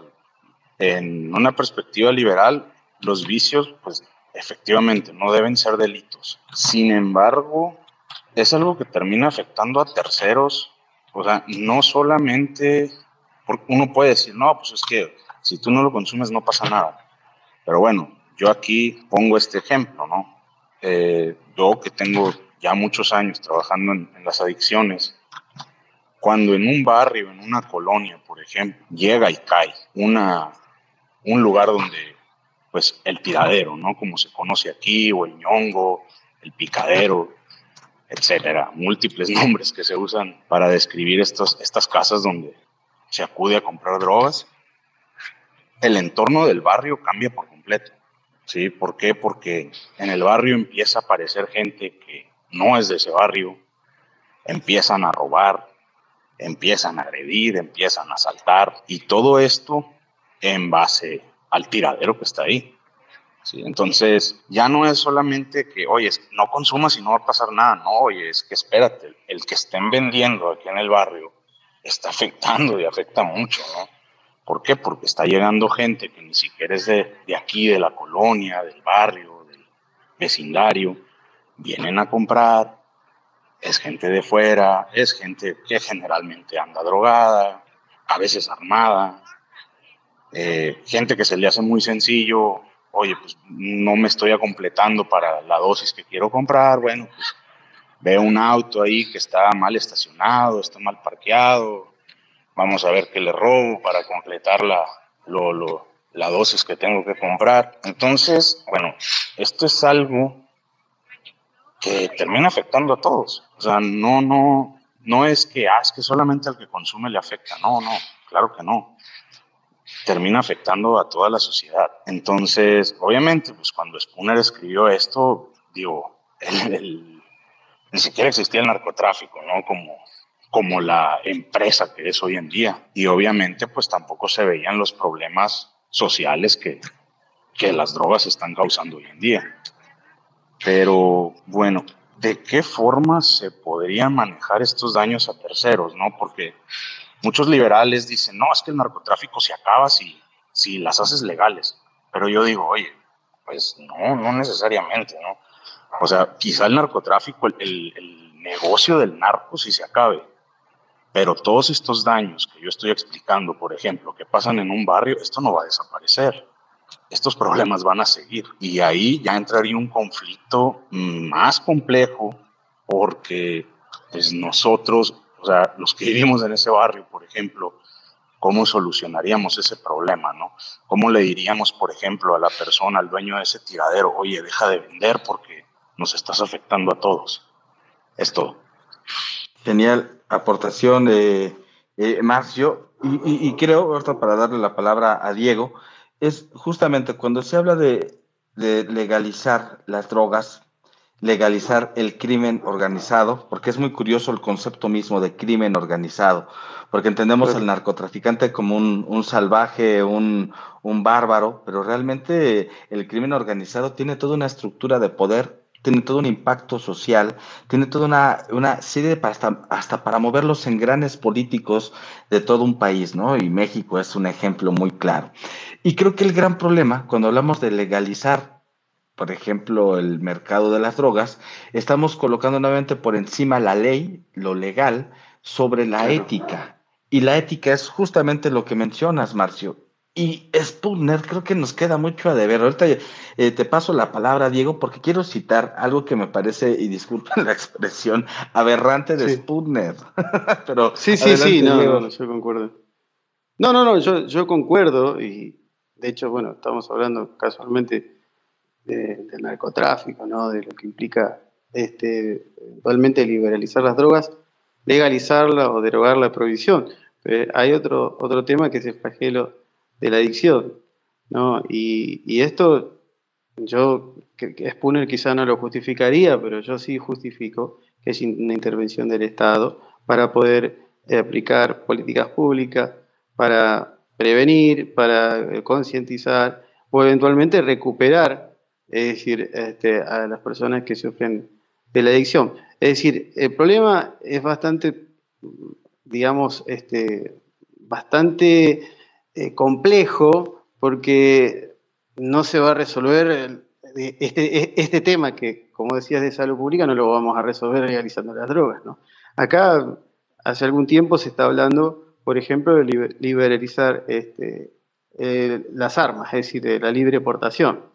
en una perspectiva liberal, los vicios, pues efectivamente, no deben ser delitos. Sin embargo, es algo que termina afectando a terceros. O sea, no solamente, porque uno puede decir, no, pues es que si tú no lo consumes no pasa nada. Pero bueno, yo aquí pongo este ejemplo, ¿no? Eh, yo que tengo ya muchos años trabajando en, en las adicciones, cuando en un barrio, en una colonia, por ejemplo, llega y cae una un lugar donde, pues, el tiradero, ¿no? Como se conoce aquí, o el ñongo, el picadero, etcétera, múltiples nombres que se usan para describir estos, estas casas donde se acude a comprar drogas. El entorno del barrio cambia por completo. ¿Sí? ¿Por qué? Porque en el barrio empieza a aparecer gente que no es de ese barrio, empiezan a robar, empiezan a agredir, empiezan a asaltar, y todo esto en base al tiradero que está ahí. Entonces, ya no es solamente que, oye, no consumas y no va a pasar nada, no, oye, es que espérate, el que estén vendiendo aquí en el barrio está afectando y afecta mucho, ¿no? ¿Por qué? Porque está llegando gente que ni siquiera es de, de aquí, de la colonia, del barrio, del vecindario, vienen a comprar, es gente de fuera, es gente que generalmente anda drogada, a veces armada, eh, gente que se le hace muy sencillo, oye, pues no me estoy completando para la dosis que quiero comprar, bueno, pues veo un auto ahí que está mal estacionado, está mal parqueado, vamos a ver qué le robo para completar la, la dosis que tengo que comprar. Entonces, bueno, esto es algo que termina afectando a todos. O sea, no, no, no es que, ah, es que solamente al que consume le afecta. No, no, claro que no termina afectando a toda la sociedad. Entonces, obviamente, pues cuando Spooner escribió esto, digo, ni siquiera existía el narcotráfico, ¿no? Como, como la empresa que es hoy en día. Y obviamente, pues tampoco se veían los problemas sociales que, que las drogas están causando hoy en día. Pero bueno, ¿de qué forma se podrían manejar estos daños a terceros? ¿no? Porque muchos liberales dicen, no, es que el narcotráfico se acaba si, si las haces legales. Pero yo digo, oye, pues no, no necesariamente, ¿no? O sea, quizá el narcotráfico, el, el negocio del narco sí se acabe, pero todos estos daños que yo estoy explicando, por ejemplo, que pasan en un barrio, esto no va a desaparecer. Estos problemas van a seguir y ahí ya entraría un conflicto más complejo porque pues nosotros, o sea, los que vivimos en ese barrio, por ejemplo, ¿cómo solucionaríamos ese problema, no? ¿Cómo le diríamos, por ejemplo, a la persona, al dueño de ese tiradero, oye, deja de vender porque nos estás afectando a todos? Es todo. Genial aportación de eh, Marcio. Y, creo, ahorita para darle la palabra a Diego, es justamente cuando se habla de, legalizar las drogas, legalizar el crimen organizado, porque es muy curioso el concepto mismo de crimen organizado, porque entendemos al narcotraficante como un, un salvaje, un, un, bárbaro, pero realmente el crimen organizado tiene toda una estructura de poder tiene todo un impacto social, tiene toda una, una serie de hasta, hasta para mover los engranes políticos de todo un país, ¿no? Y México es un ejemplo muy claro. Y creo que el gran problema, cuando hablamos de legalizar, por ejemplo, el mercado de las drogas, estamos colocando nuevamente por encima la ley, lo legal, sobre la ética. Y la ética es justamente lo que mencionas, Marcio, y Sputner creo que nos queda mucho a deber. Ahorita eh, te paso la palabra, Diego, porque quiero citar algo que me parece, y disculpen la expresión, aberrante de Sputner. Pero sí, sí, sí, no, no, yo concuerdo. No, no, no, yo, yo concuerdo, y de hecho, bueno, estamos hablando casualmente del narcotráfico, ¿no? De lo que implica este, eventualmente liberalizar las drogas, legalizarla o derogar la prohibición. Pero hay otro, otro tema que es el flagelo de la adicción. ¿no? Y, esto yo, que, Spooner quizá no lo justificaría, pero yo sí justifico que es una intervención del Estado para poder eh, aplicar políticas públicas, para prevenir, para concientizar o eventualmente recuperar, es decir, este, a las personas que sufren de la adicción. Es decir, el problema es bastante, digamos, este, bastante eh, complejo porque no se va a resolver este, este tema que, como decías, de salud pública, no lo vamos a resolver realizando las drogas. ¿no? Acá, hace algún tiempo se está hablando, por ejemplo, de liberalizar este, eh, las armas, es decir, de la libre portación.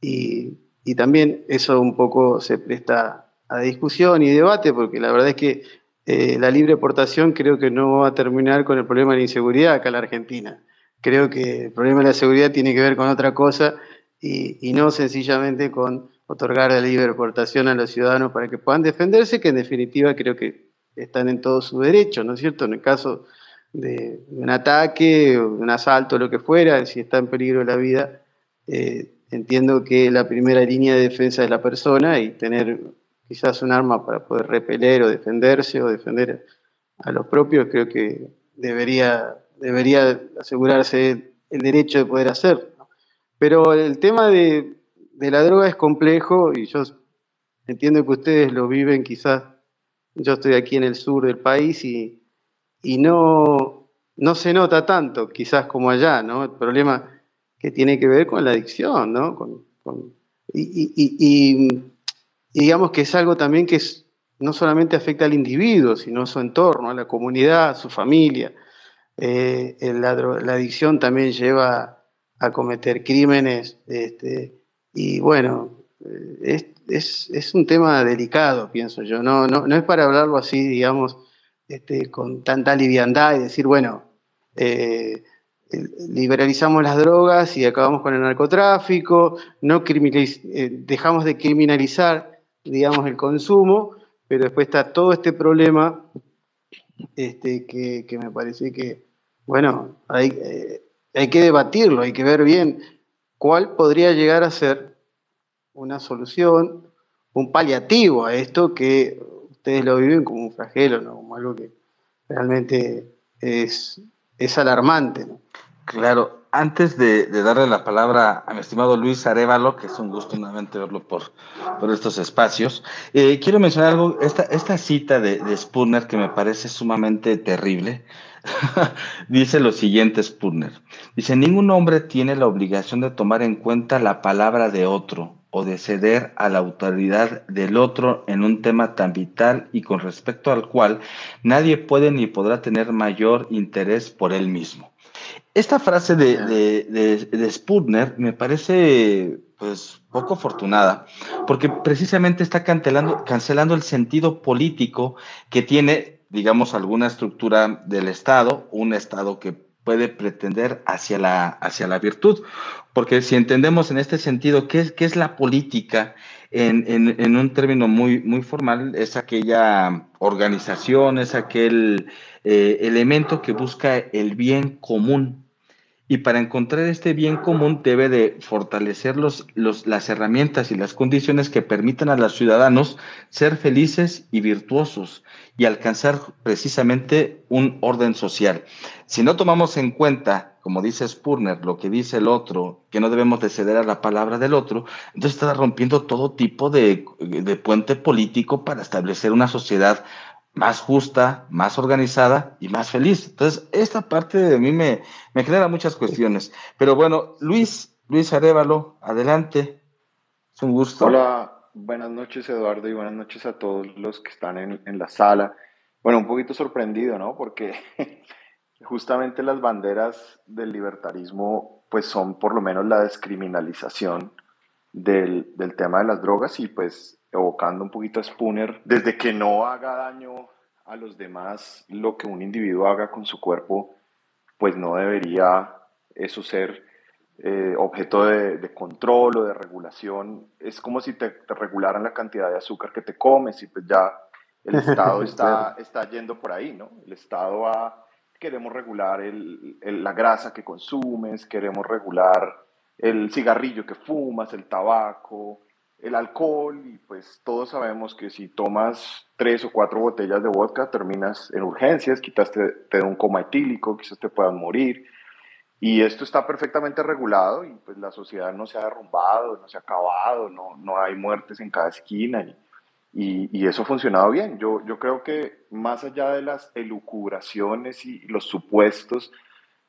Y, también eso un poco se presta a discusión y debate, porque la verdad es que eh, la libre portación creo que no va a terminar con el problema de la inseguridad acá en la Argentina. Creo que el problema de la seguridad tiene que ver con otra cosa y, no sencillamente con otorgar la libre portación a los ciudadanos para que puedan defenderse, que en definitiva creo que están en todo su derecho, ¿no es cierto? En el caso de un ataque, un asalto, lo que fuera, si está en peligro la vida, eh, entiendo que la primera línea de defensa es la persona y tener quizás un arma para poder repeler o defenderse o defender a los propios, creo que debería, debería asegurarse el derecho de poder hacerlo. Pero el tema de, la droga es complejo y yo entiendo que ustedes lo viven quizás, yo estoy aquí en el sur del país y, no, no se nota tanto quizás como allá, ¿no? El problema que tiene que ver con la adicción, ¿no? y digamos que es algo también que no solamente afecta al individuo, sino a su entorno, a la comunidad, a su familia. Eh, la, adicción también lleva a cometer crímenes. Este, y bueno, eh, es, un tema delicado, pienso yo. No es para hablarlo así, digamos, este, con tanta liviandad y decir, bueno, eh, liberalizamos las drogas y acabamos con el narcotráfico, no dejamos de criminalizar digamos, el consumo, pero después está todo este problema este, que, me parece que, bueno, hay, eh, hay que debatirlo, hay que ver bien cuál podría llegar a ser una solución, un paliativo a esto que ustedes lo viven como un flagelo, ¿no? como algo que realmente es, es alarmante. Claro, antes de, darle la palabra a mi estimado Luis Arevalo, que es un gusto nuevamente verlo por, por estos espacios, eh, quiero mencionar algo, esta, esta cita de, de Spooner que me parece sumamente terrible. dice lo siguiente Spooner. Dice, ningún hombre tiene la obligación de tomar en cuenta la palabra de otro o de ceder a la autoridad del otro en un tema tan vital y con respecto al cual nadie puede ni podrá tener mayor interés por él mismo. Esta frase de, de, Sputner me parece pues poco afortunada, porque precisamente está cancelando, cancelando el sentido político que tiene, digamos, alguna estructura del Estado, un Estado que puede pretender hacia la, hacia la virtud. Porque si entendemos en este sentido qué es, qué es la política, en, en, un término muy, muy formal, es aquella organización, es aquel eh, elemento que busca el bien común. Y para encontrar este bien común debe de fortalecer los, los, las herramientas y las condiciones que permitan a los ciudadanos ser felices y virtuosos y alcanzar precisamente un orden social. Si no tomamos en cuenta, como dice Spurner, lo que dice el otro, que no debemos de ceder a la palabra del otro, entonces está rompiendo todo tipo de, puente político para establecer una sociedad más justa, más organizada y más feliz. Entonces, esta parte de mí me, me genera muchas cuestiones. Pero bueno, Luis, Luis Arevalo, adelante. Es un gusto. Hola, Buenas noches, Eduardo, y buenas noches a todos los que están en, en la sala. Bueno, un poquito sorprendido, ¿no? Porque justamente las banderas del libertarismo, pues son por lo menos la descriminalización del, del tema de las drogas y pues evocando un poquito a Spooner, desde que no haga daño a los demás lo que un individuo haga con su cuerpo, pues no debería eso ser eh, objeto de, control o de regulación. Es como si te, regularan la cantidad de azúcar que te comes y pues ya el Estado está, está yendo por ahí, ¿no? El Estado va, queremos regular el, la grasa que consumes, queremos regular el cigarrillo que fumas, el tabaco, el alcohol y pues todos sabemos que si tomas tres o cuatro botellas de vodka terminas en urgencias, quizás te, te un coma etílico, quizás te puedan morir y esto está perfectamente regulado y pues la sociedad no se ha derrumbado, no se ha acabado, no, no hay muertes en cada esquina y, y, eso ha funcionado bien. Yo, yo creo que más allá de las elucubraciones y los supuestos,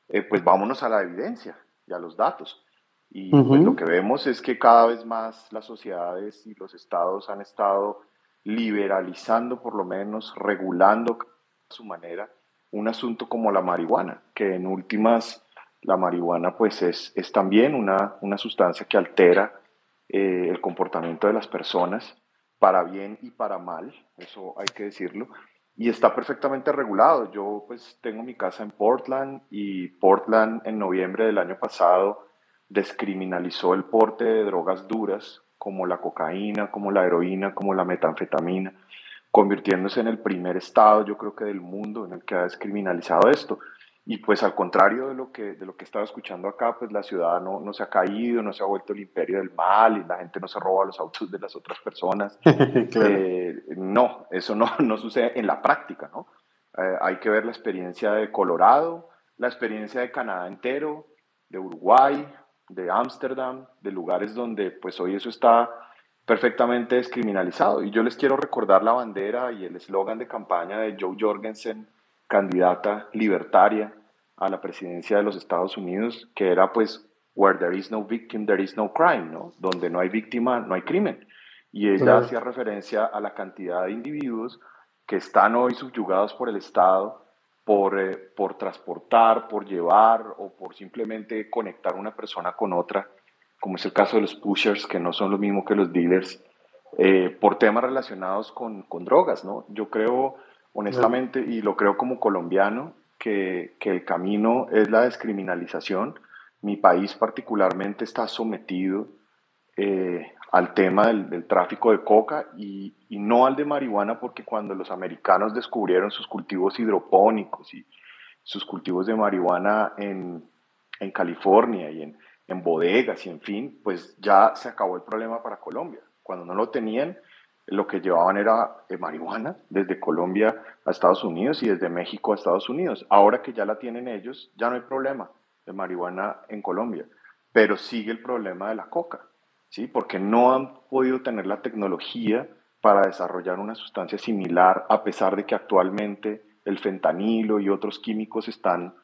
eh, pues vámonos a la evidencia y a los datos. Y pues, lo que vemos es que cada vez más las sociedades y los estados han estado liberalizando, por lo menos regulando a su manera, un asunto como la marihuana, que en últimas la marihuana pues es, es también una, una, sustancia que altera eh, el comportamiento de las personas para bien y para mal, eso hay que decirlo, y está perfectamente regulado. Yo pues tengo mi casa en Portland y Portland en noviembre del año pasado descriminalizó el porte de drogas duras como la cocaína, como la heroína, como la metanfetamina, convirtiéndose en el primer estado, yo creo que del mundo, en el que ha descriminalizado esto. Y pues al contrario de lo que, de lo que estaba escuchando acá, pues la ciudad no, no se ha caído, no se ha vuelto el imperio del mal y la gente no se roba los autos de las otras personas. Eh, no, eso no, no sucede en la práctica, ¿no? Eh, hay que ver la experiencia de Colorado, la experiencia de Canadá entero, de Uruguay, de Ámsterdam, de lugares donde pues hoy eso está perfectamente descriminalizado. Y yo les quiero recordar la bandera y el eslogan de campaña de Joe Jorgensen, candidata libertaria a la presidencia de los Estados Unidos, que era pues, where there is no victim, there is no crime, ¿no? Donde no hay víctima, no hay crimen. Y ella hacía referencia a la cantidad de individuos que están hoy subyugados por el Estado por, eh, por transportar, por llevar o por simplemente conectar una persona con otra, como es el caso de los pushers, que no son lo mismo que los dealers, eh, por temas relacionados con, con drogas, ¿no? Yo creo honestamente, y lo creo como colombiano, que, que, el camino es la descriminalización. Mi país particularmente está sometido eh, al tema del, tráfico de coca y, no al de marihuana porque cuando los americanos descubrieron sus cultivos hidropónicos y sus cultivos de marihuana en, en California y en, en bodegas y en fin, pues ya se acabó el problema para Colombia. Cuando no lo tenían, lo que llevaban era eh, marihuana desde Colombia a Estados Unidos y desde México a Estados Unidos. Ahora que ya la tienen ellos, ya no hay problema. de marihuana en Colombia, pero sigue el problema de la coca, ¿sí? Porque no han podido tener la tecnología para desarrollar una sustancia similar, a pesar de que actualmente el fentanilo y otros químicos están,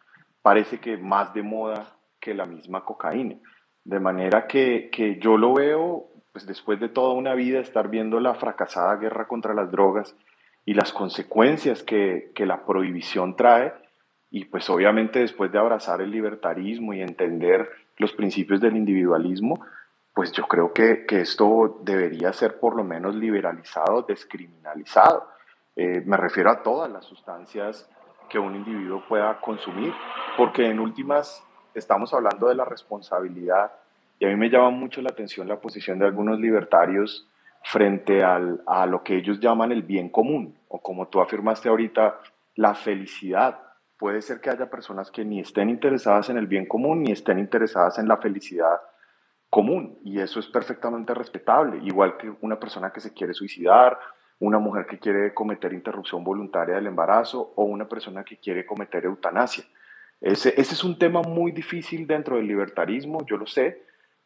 parece que más de moda que la misma cocaína. De manera que, que yo lo veo, pues después de toda una vida estar viendo la fracasada guerra contra las drogas y las consecuencias que, que la prohibición trae, y pues obviamente después de abrazar el libertarismo y entender los principios del individualismo, pues yo creo que, que esto debería ser por lo menos liberalizado, descriminalizado. Eh, me refiero a todas las sustancias que un individuo pueda consumir, porque en últimas estamos hablando de la responsabilidad y a mí me llama mucho la atención la posición de algunos libertarios frente al, a lo que ellos llaman el bien común, o como tú afirmaste ahorita, la felicidad. Puede ser que haya personas que ni estén interesadas en el bien común ni estén interesadas en la felicidad común, y eso es perfectamente respetable, igual que una persona que se quiere suicidar una mujer que quiere cometer interrupción voluntaria del embarazo o una persona que quiere cometer eutanasia. Ese, ese es un tema muy difícil dentro del libertarismo, yo lo sé,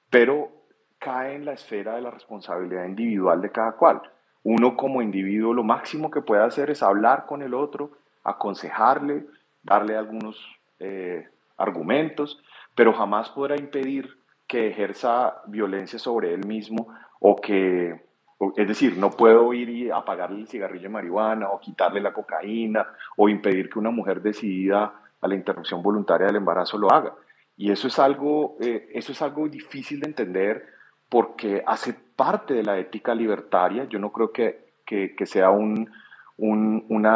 pero cae en la esfera de la responsabilidad individual de cada cual. Uno como individuo lo máximo que puede hacer es hablar con el otro, aconsejarle, darle algunos eh, argumentos, pero jamás podrá impedir que ejerza violencia sobre él mismo o que es decir, no puedo ir y apagarle el cigarrillo de marihuana o quitarle la cocaína o impedir que una mujer decidida a la interrupción voluntaria del embarazo lo haga. Y eso es algo, eh, eso es algo difícil de entender porque hace parte de la ética libertaria. Yo no creo que, que, sea un, un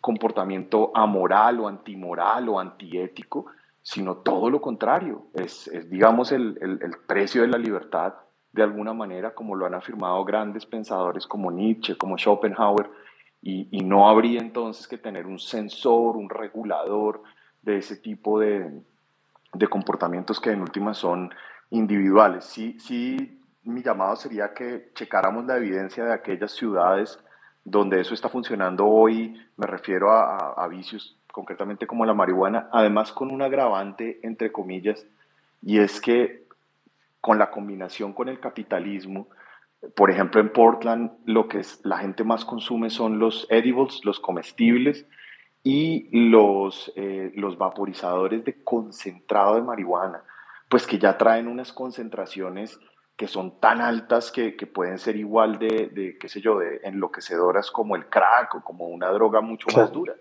comportamiento amoral o antimoral o antiético, sino todo lo contrario. Es, digamos, el, el, precio de la libertad de alguna manera, como lo han afirmado grandes pensadores como Nietzsche, como Schopenhauer, y, no habría entonces que tener un sensor, un regulador de ese tipo de, de comportamientos que en última son individuales. Sí, sí, mi llamado sería que checáramos la evidencia de aquellas ciudades donde eso está funcionando hoy, me refiero a, a vicios concretamente como la marihuana, además con un agravante, entre comillas, y es que con la combinación con el capitalismo. Por ejemplo, en Portland lo que es, la gente más consume son los edibles, los comestibles y los, eh, los vaporizadores de concentrado de marihuana, pues que ya traen unas concentraciones que son tan altas que, que pueden ser igual de, de, qué sé yo, de enloquecedoras como el crack o como una droga mucho más dura,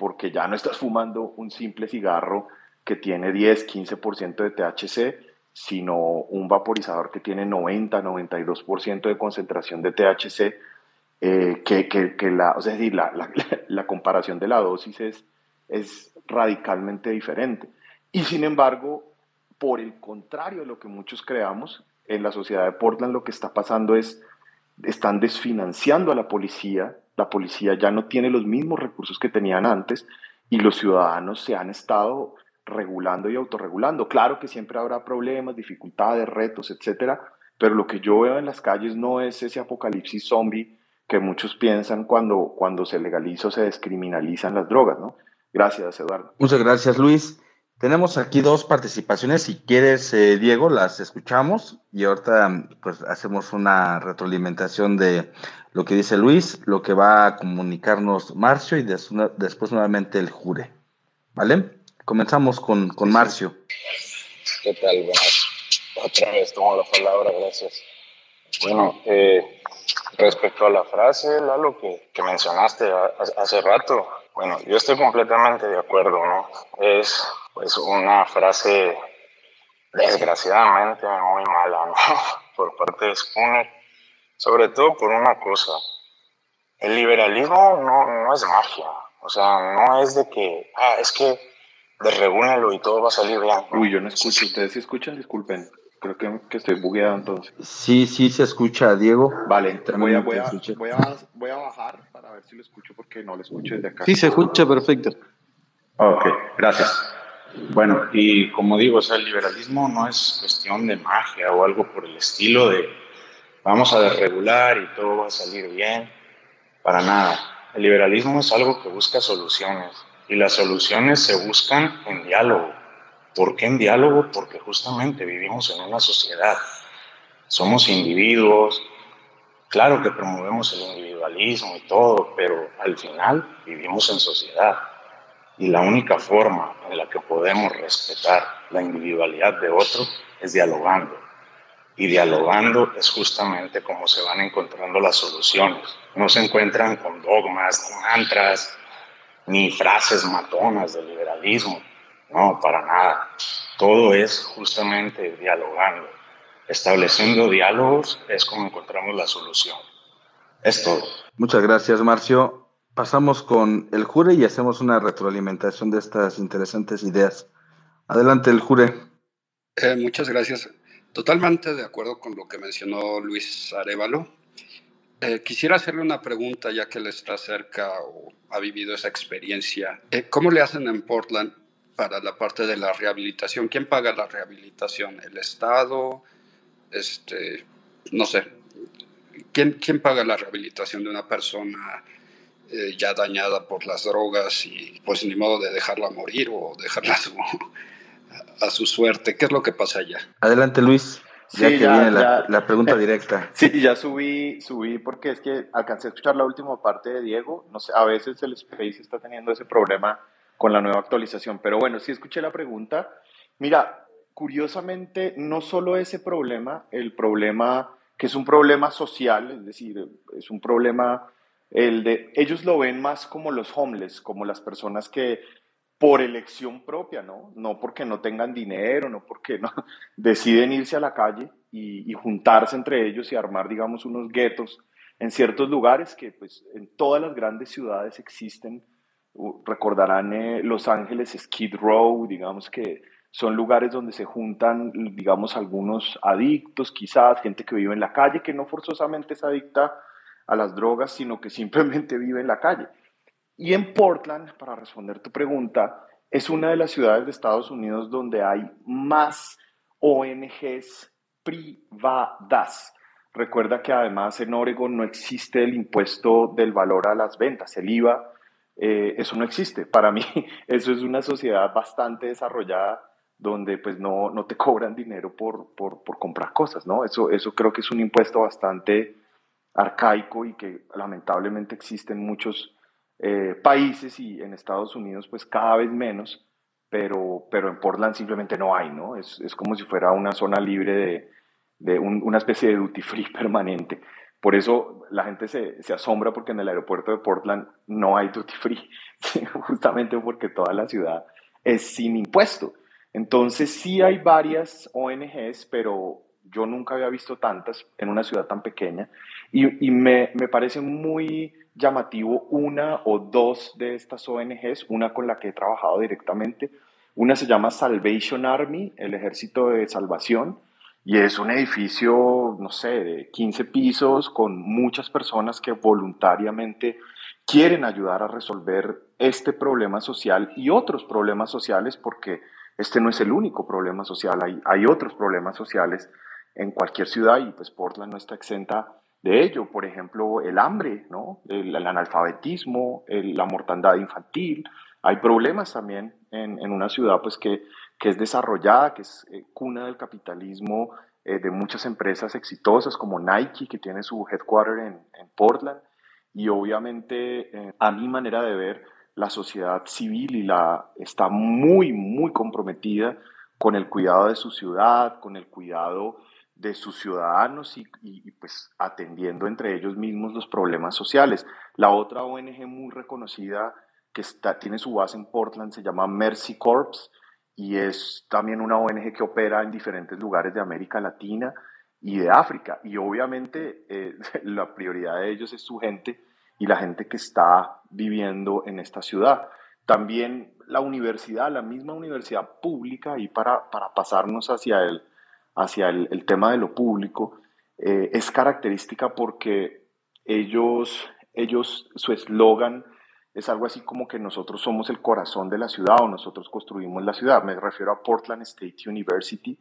porque ya no estás fumando un simple cigarro que tiene 10, 15% de THC, sino un vaporizador que tiene 90-92% de concentración de THC, eh, que, la, o sea, decir, la, la, comparación de la dosis es, es radicalmente diferente. Y sin embargo, por el contrario de lo que muchos creamos, en la sociedad de Portland lo que está pasando es, están desfinanciando a la policía, la policía ya no tiene los mismos recursos que tenían antes y los ciudadanos se han estado regulando y autorregulando. Claro que siempre habrá problemas, dificultades, retos, etcétera, pero lo que yo veo en las calles no es ese apocalipsis zombie que muchos piensan cuando, cuando se legaliza o se descriminalizan las drogas, ¿no? Gracias, Eduardo. Muchas gracias, Luis. Tenemos aquí dos participaciones. Si quieres, eh, Diego, las escuchamos y ahorita pues hacemos una retroalimentación de lo que dice Luis, lo que va a comunicarnos Marcio y después nuevamente el Jure. ¿Vale? Comenzamos con, con Marcio. ¿Qué tal? Buenas. Otra vez tomo la palabra, gracias. Bueno, eh, respecto a la frase, Lalo, que, que mencionaste hace rato, bueno, yo estoy completamente de acuerdo, ¿no? Es pues una frase desgraciadamente muy mala, ¿no? Por parte de Spooner, sobre todo por una cosa. El liberalismo no, no es magia, o sea, no es de que, ah, es que desregúnalo y todo va a salir bien. Uy, yo no escucho. ¿Ustedes sí escuchan? Disculpen. Creo que, que estoy bugueado entonces. Sí, sí se escucha, Diego. Vale, voy a, voy, a, voy, a, voy a bajar para ver si lo escucho porque no lo escucho desde acá. Sí, se escucha perfecto. Ok, gracias. Bueno, y como digo, o sea, el liberalismo no es cuestión de magia o algo por el estilo de vamos a desregular y todo va a salir bien. Para nada. El liberalismo es algo que busca soluciones y las soluciones se buscan en diálogo. ¿Por qué en diálogo? Porque justamente vivimos en una sociedad. Somos individuos, claro que promovemos el individualismo y todo, pero al final vivimos en sociedad. Y la única forma en la que podemos respetar la individualidad de otro es dialogando. Y dialogando es justamente como se van encontrando las soluciones. No se encuentran con dogmas, con mantras, ni frases matonas del liberalismo. No, para nada. Todo es justamente dialogando. Estableciendo diálogos es como encontramos la solución. Es todo. Muchas gracias, Marcio. Pasamos con el jure y hacemos una retroalimentación de estas interesantes ideas. Adelante, el jure. Eh, muchas gracias. Totalmente de acuerdo con lo que mencionó Luis Arevalo. Eh, quisiera hacerle una pregunta, ya que él está cerca o ha vivido esa experiencia. Eh, ¿Cómo le hacen en Portland para la parte de la rehabilitación? ¿Quién paga la rehabilitación? ¿El Estado? Este, no sé. ¿Quién, quién paga la rehabilitación de una persona eh, ya dañada por las drogas y pues ni modo de dejarla morir o dejarla su, a su suerte? ¿Qué es lo que pasa allá? Adelante, Luis. Ya que viene la, pregunta directa. Sí, ya subí, subí porque es que alcancé a escuchar la última parte de Diego. No sé, a veces el Space está teniendo ese problema con la nueva actualización. Pero bueno, sí escuché la pregunta. Mira, curiosamente, no solo ese problema, el problema que es un problema social, es decir, es un problema, el de, ellos lo ven más como los homeless, como las personas que por elección propia, ¿no? No porque no tengan dinero, no porque no, deciden irse a la calle y, juntarse entre ellos y armar, digamos, unos guetos en ciertos lugares que, pues, en todas las grandes ciudades existen. Recordarán eh, Los Ángeles, Skid Row, digamos que son lugares donde se juntan, digamos, algunos adictos, quizás gente que vive en la calle, que no forzosamente es adicta a las drogas, sino que simplemente vive en la calle. Y en Portland, para responder tu pregunta, es una de las ciudades de Estados Unidos donde hay más ONGs privadas. Recuerda que además en Oregon no existe el impuesto del valor a las ventas, el IVA, eh, eso no existe. Para mí eso es una sociedad bastante desarrollada donde pues no, no te cobran dinero por, por, comprar cosas, ¿no? Eso, eso creo que es un impuesto bastante arcaico y que lamentablemente existe en muchos eh, países y en Estados Unidos pues cada vez menos, pero, pero en Portland simplemente no hay, ¿no? Es, es como si fuera una zona libre de, de una especie de duty free permanente. Por eso la gente se, se, asombra porque en el aeropuerto de Portland no hay duty free, justamente porque toda la ciudad es sin impuesto. Entonces sí hay varias ONGs, pero yo nunca había visto tantas en una ciudad tan pequeña y, y me, me parece muy llamativo una o dos de estas ONGs, una con la que he trabajado directamente. Una se llama Salvation Army, el Ejército de Salvación, y es un edificio, no sé, de 15 pisos con muchas personas que voluntariamente quieren ayudar a resolver este problema social y otros problemas sociales, porque este no es el único problema social, hay, hay otros problemas sociales en cualquier ciudad y pues Portland no está exenta de ello, por ejemplo, el hambre, ¿no? el, analfabetismo, la mortandad infantil. Hay problemas también en, una ciudad pues, que, que, es desarrollada, que es eh, cuna del capitalismo eh, de muchas empresas exitosas como Nike, que tiene su headquarter en, en Portland. Y obviamente, eh, a mi manera de ver, la sociedad civil y la, está muy, muy comprometida con el cuidado de su ciudad, con el cuidado de sus ciudadanos y, pues atendiendo entre ellos mismos los problemas sociales. La otra ONG muy reconocida que tiene su base en Portland se llama Mercy Corps y es también una ONG que opera en diferentes lugares de América Latina y de África. Y obviamente eh, la prioridad de ellos es su gente y la gente que está viviendo en esta ciudad. También la universidad, la misma universidad pública, y para, para pasarnos hacia el, hacia el, tema de lo público eh, es característica porque ellos, ellos su eslogan es algo así como que nosotros somos el corazón de la ciudad o nosotros construimos la ciudad. Me refiero a Portland State University,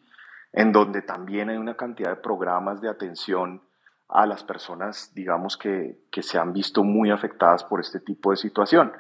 en donde también hay una cantidad de programas de atención a las personas, digamos, que, que se han visto muy afectadas por este tipo de situación.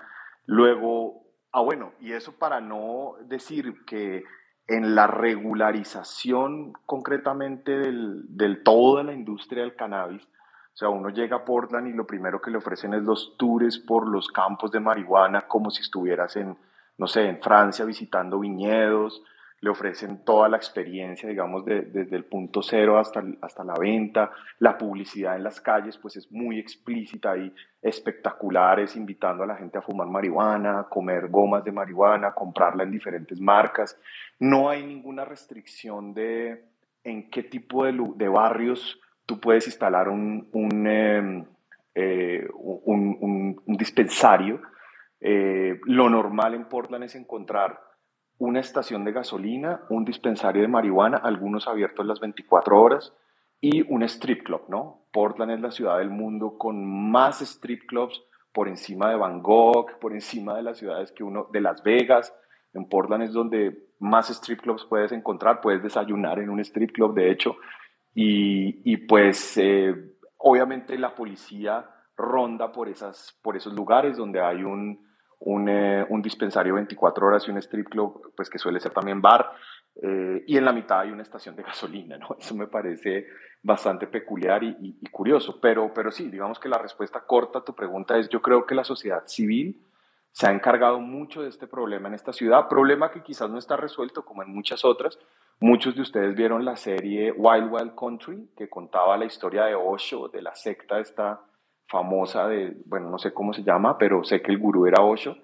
Luego, ah, bueno, y eso para no decir que en la regularización concretamente del, del todo la industria del cannabis. O sea, uno llega a Portland y lo primero que le ofrecen es los tours por los campos de marihuana como si estuvieras en, no sé, en Francia visitando viñedos, le ofrecen toda la experiencia, digamos, desde el punto cero hasta, hasta la venta. La publicidad en las calles, pues es muy explícita y espectaculares, invitando a la gente a fumar marihuana, comer gomas de marihuana, comprarla en diferentes marcas. No hay ninguna restricción de en qué tipo de, de barrios tú puedes instalar un, un, em, eh, un dispensario. Eh, lo normal en Portland es encontrar una estación de gasolina, un dispensario de marihuana, algunos abiertos las 24 horas, y un strip club, ¿no? Portland es la ciudad del mundo con más strip clubs por encima de Bangkok, por encima de las ciudades que uno, de Las Vegas. En Portland es donde más strip clubs puedes encontrar, puedes desayunar en un strip club, de hecho, y, pues eh, obviamente la policía ronda por, esas, por esos lugares donde hay un, un, eh, un, dispensario 24 horas y un strip club, pues que suele ser también bar, eh, y en la mitad hay una estación de gasolina, ¿no? Eso me parece bastante peculiar y, y, curioso, pero, pero sí, digamos que la respuesta corta a tu pregunta es, yo creo que la sociedad civil se ha encargado mucho de este problema en esta ciudad, problema que quizás no está resuelto como en muchas otras. Muchos de ustedes vieron la serie Wild Wild Country, que contaba la historia de Osho, de la secta esta famosa de, bueno, no sé cómo se llama, pero sé que el gurú era Osho.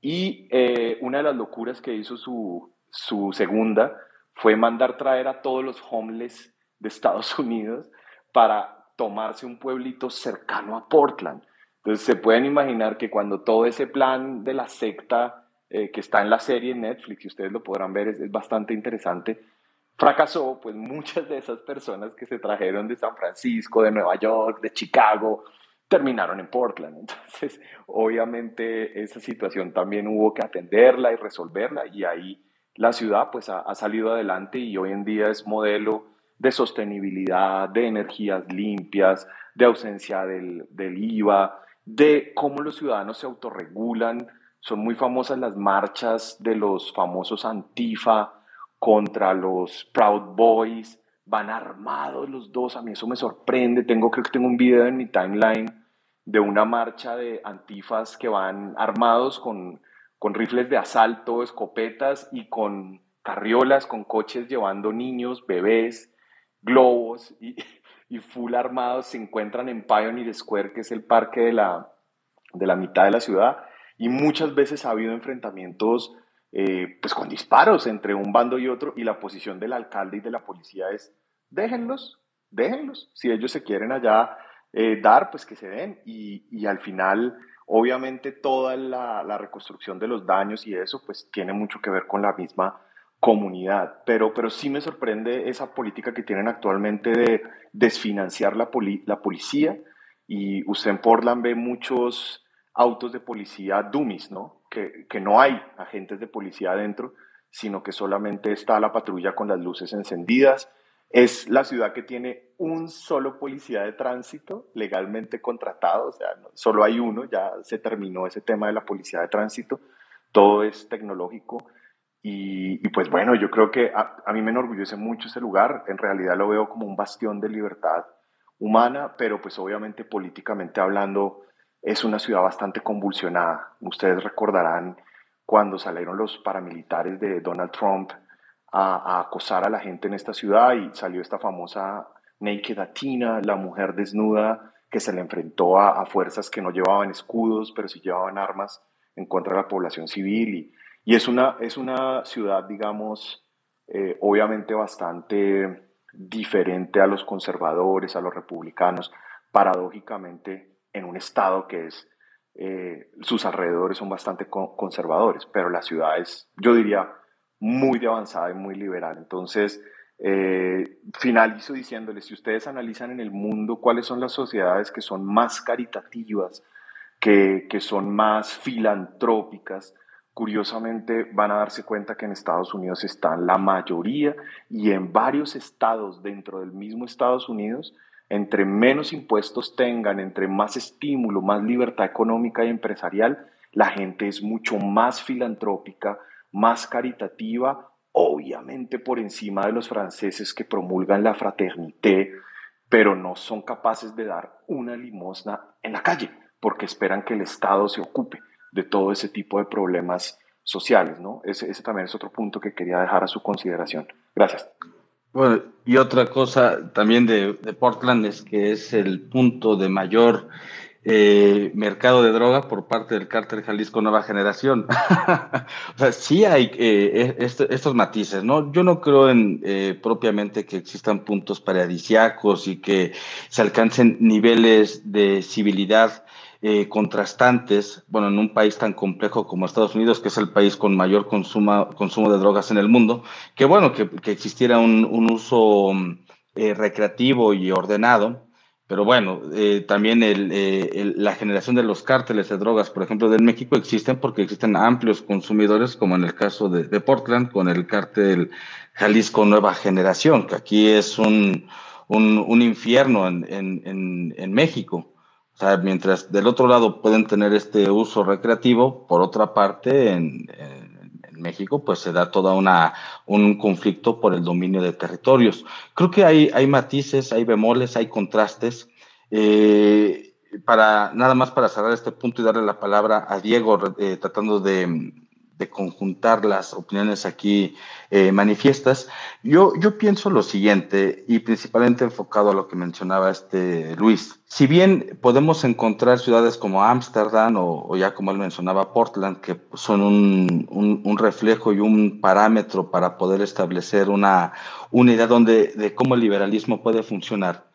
Y eh, una de las locuras que hizo su, su segunda fue mandar traer a todos los homeless de Estados Unidos para tomarse un pueblito cercano a Portland. Entonces se pueden imaginar que cuando todo ese plan de la secta eh, que está en la serie Netflix, y ustedes lo podrán ver, es, bastante interesante, fracasó, pues muchas de esas personas que se trajeron de San Francisco, de Nueva York, de Chicago, terminaron en Portland. Entonces, obviamente esa situación también hubo que atenderla y resolverla y ahí la ciudad pues ha, ha, salido adelante y hoy en día es modelo de sostenibilidad, de energías limpias, de ausencia del, del IVA, de cómo los ciudadanos se autorregulan. Son muy famosas las marchas de los famosos Antifa contra los Proud Boys. Van armados los dos, a mí eso me sorprende. Tengo, creo que tengo un video en mi timeline de una marcha de antifas que van armados con, con rifles de asalto, escopetas y con carriolas, con coches llevando niños, bebés, globos y, y full armados. Se encuentran en Pioneer Square, que es el parque de la, de la mitad de la ciudad, y muchas veces ha habido enfrentamientos eh, pues con disparos entre un bando y otro, y la posición del alcalde y de la policía es, déjenlos, déjenlos, si ellos se quieren allá eh, dar, pues que se den. Y, al final, obviamente, toda la, la, reconstrucción de los daños y eso, pues tiene mucho que ver con la misma comunidad. Pero, pero sí me sorprende esa política que tienen actualmente de desfinanciar la, poli la policía. Y usted en Portland ve muchos autos de policía dummies, ¿no? Que, que no hay agentes de policía adentro, sino que solamente está la patrulla con las luces encendidas es la ciudad que tiene un solo policía de tránsito legalmente contratado, o sea, solo hay uno, ya se terminó ese tema de la policía de tránsito, todo es tecnológico y, y pues bueno, yo creo que a, a, mí me enorgullece mucho ese lugar, en realidad lo veo como un bastión de libertad humana, pero pues obviamente políticamente hablando es una ciudad bastante convulsionada. Ustedes recordarán cuando salieron los paramilitares de Donald Trump a, a, acosar a la gente en esta ciudad y salió esta famosa Naked Atina, la mujer desnuda que se le enfrentó a, fuerzas que no llevaban escudos, pero sí llevaban armas en contra de la población civil. Y, y es, una, es una ciudad, digamos, eh, obviamente bastante diferente a los conservadores, a los republicanos, paradójicamente en un estado que es, eh, sus alrededores son bastante conservadores, pero la ciudad es, yo diría, muy de avanzada y muy liberal. Entonces, eh, finalizo diciéndoles, si ustedes analizan en el mundo cuáles son las sociedades que son más caritativas, que, que son más filantrópicas, curiosamente van a darse cuenta que en Estados Unidos están la mayoría y en varios estados dentro del mismo Estados Unidos, entre menos impuestos tengan, entre más estímulo, más libertad económica y empresarial, la gente es mucho más filantrópica, más caritativa obviamente por encima de los franceses que promulgan la fraternité, pero no son capaces de dar una limosna en la calle, porque esperan que el Estado se ocupe de todo ese tipo de problemas sociales, ¿no? Ese, también es otro punto que quería dejar a su consideración. Gracias. Bueno, y otra cosa también de, de Portland es que es el punto de mayor eh, mercado de droga por parte del cártel Jalisco Nueva Generación. o sea, sí hay eh, este, estos matices, ¿no? Yo no creo en eh, propiamente que existan puntos paradisiacos y que se alcancen niveles de civilidad contrastantes, bueno, en un país tan complejo como Estados Unidos, que es el país con mayor consumo, consumo de drogas en el mundo, que bueno, que, existiera un, un uso recreativo y ordenado, pero bueno, eh, también eh, la generación de los cárteles de drogas, por ejemplo, de México existen porque existen amplios consumidores, como en el caso de, Portland, con el cártel Jalisco Nueva Generación, que aquí es un, un, infierno en, en, en, México. O sea, mientras del otro lado pueden tener este uso recreativo, por otra parte, en México, pues se da toda una un conflicto por el dominio de territorios. Creo que hay, hay matices, hay bemoles, hay contrastes. Eh, para nada más para cerrar este punto y darle la palabra a Diego, eh, tratando de, de conjuntar las opiniones aquí eh, manifiestas, yo, yo pienso lo siguiente, y principalmente enfocado a lo que mencionaba este Luis. Si bien podemos encontrar ciudades como Ámsterdam o, ya como él mencionaba Portland, que son un, un, reflejo y un parámetro para poder establecer una unidad donde, de cómo el liberalismo puede funcionar,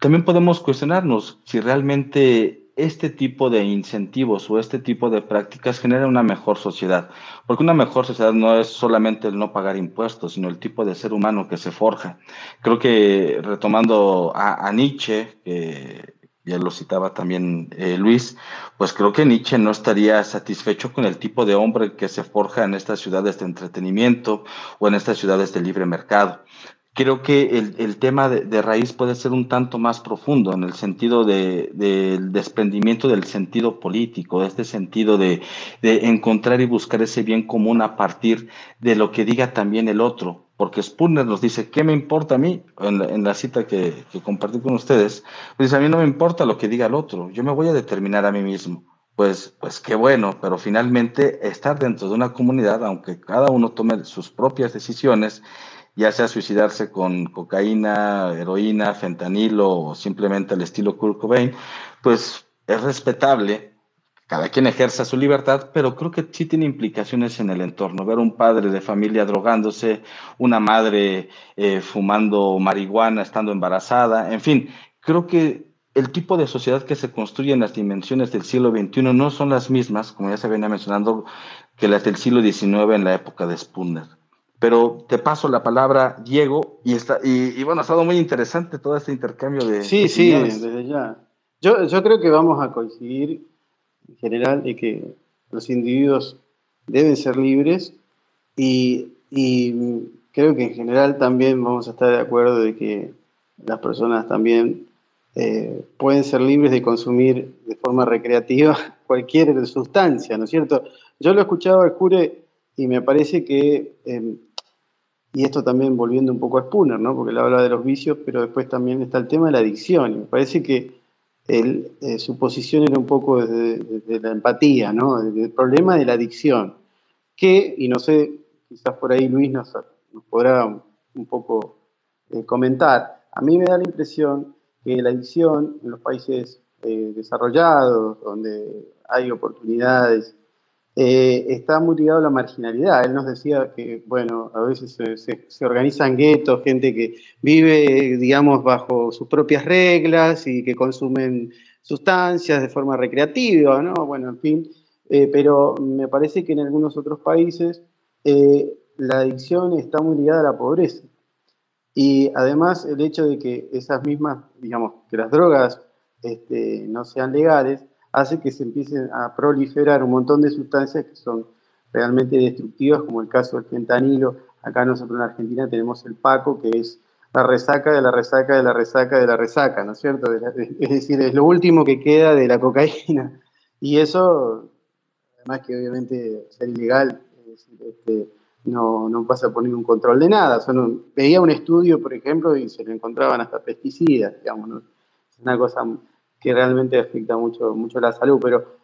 también podemos cuestionarnos si realmente este tipo de incentivos o este tipo de prácticas genera una mejor sociedad. Porque una mejor sociedad no es solamente el no pagar impuestos, sino el tipo de ser humano que se forja. Creo que retomando a, Nietzsche, que ya lo citaba también eh, Luis, pues creo que Nietzsche no estaría satisfecho con el tipo de hombre que se forja en estas ciudades de entretenimiento o en estas ciudades de libre mercado creo que el, el tema de, de, raíz puede ser un tanto más profundo en el sentido del de, desprendimiento del sentido político, de este sentido de, de, encontrar y buscar ese bien común a partir de lo que diga también el otro. Porque Spurner nos dice, ¿qué me importa a mí? En la, en la cita que, que, compartí con ustedes, pues a mí no me importa lo que diga el otro, yo me voy a determinar a mí mismo. Pues, pues qué bueno, pero finalmente estar dentro de una comunidad, aunque cada uno tome sus propias decisiones, ya sea suicidarse con cocaína, heroína, fentanilo o simplemente al estilo Kurt Cobain, pues es respetable, cada quien ejerza su libertad, pero creo que sí tiene implicaciones en el entorno. Ver un padre de familia drogándose, una madre eh, fumando marihuana, estando embarazada, en fin, creo que el tipo de sociedad que se construye en las dimensiones del siglo XXI no son las mismas, como ya se venía mencionando, que las del siglo XIX en la época de Spooner. Pero te paso la palabra, Diego, y, está, y, bueno, ha estado muy interesante todo este intercambio de... Sí, sí, desde ya. Yo, yo creo que vamos a coincidir en general de que los individuos deben ser libres y, y, creo que en general también vamos a estar de acuerdo de que las personas también eh, pueden ser libres de consumir de forma recreativa cualquier sustancia, ¿no es cierto? Yo lo escuchaba al Jure y me parece que em, y esto también volviendo un poco a Spooner, ¿no? porque él habla de los vicios, pero después también está el tema de la adicción. Y me parece que eh, su posición era un poco desde, la empatía, ¿no? el problema de la adicción. Que, y no sé, quizás por ahí Luis nos, podrá un, poco eh, comentar, a mí me da la impresión que la adicción en los países eh, desarrollados, donde hay oportunidades eh, está muy ligado a la marginalidad. Él nos decía que, bueno, a veces se, organizan guetos, gente que vive, digamos, bajo sus propias reglas y que consumen sustancias de forma recreativa, ¿no? Bueno, en fin, eh, pero me parece que en algunos otros países eh, la adicción está muy ligada a la pobreza. Y además el hecho de que esas mismas, digamos, que las drogas este, no sean legales, hace que se empiecen a proliferar un montón de sustancias que son realmente destructivas, como el caso del fentanilo. Acá nosotros en Argentina tenemos el PACO, que es la resaca de la resaca de la resaca de la resaca, ¿no es cierto? Es decir, es lo último que queda de la cocaína. Y eso, además que obviamente ser ilegal, este, no, no pasa por ningún control de nada. Son veía un estudio, por ejemplo, y se le encontraban hasta pesticidas, digamos, es una cosa que realmente afecta mucho, mucho la salud, pero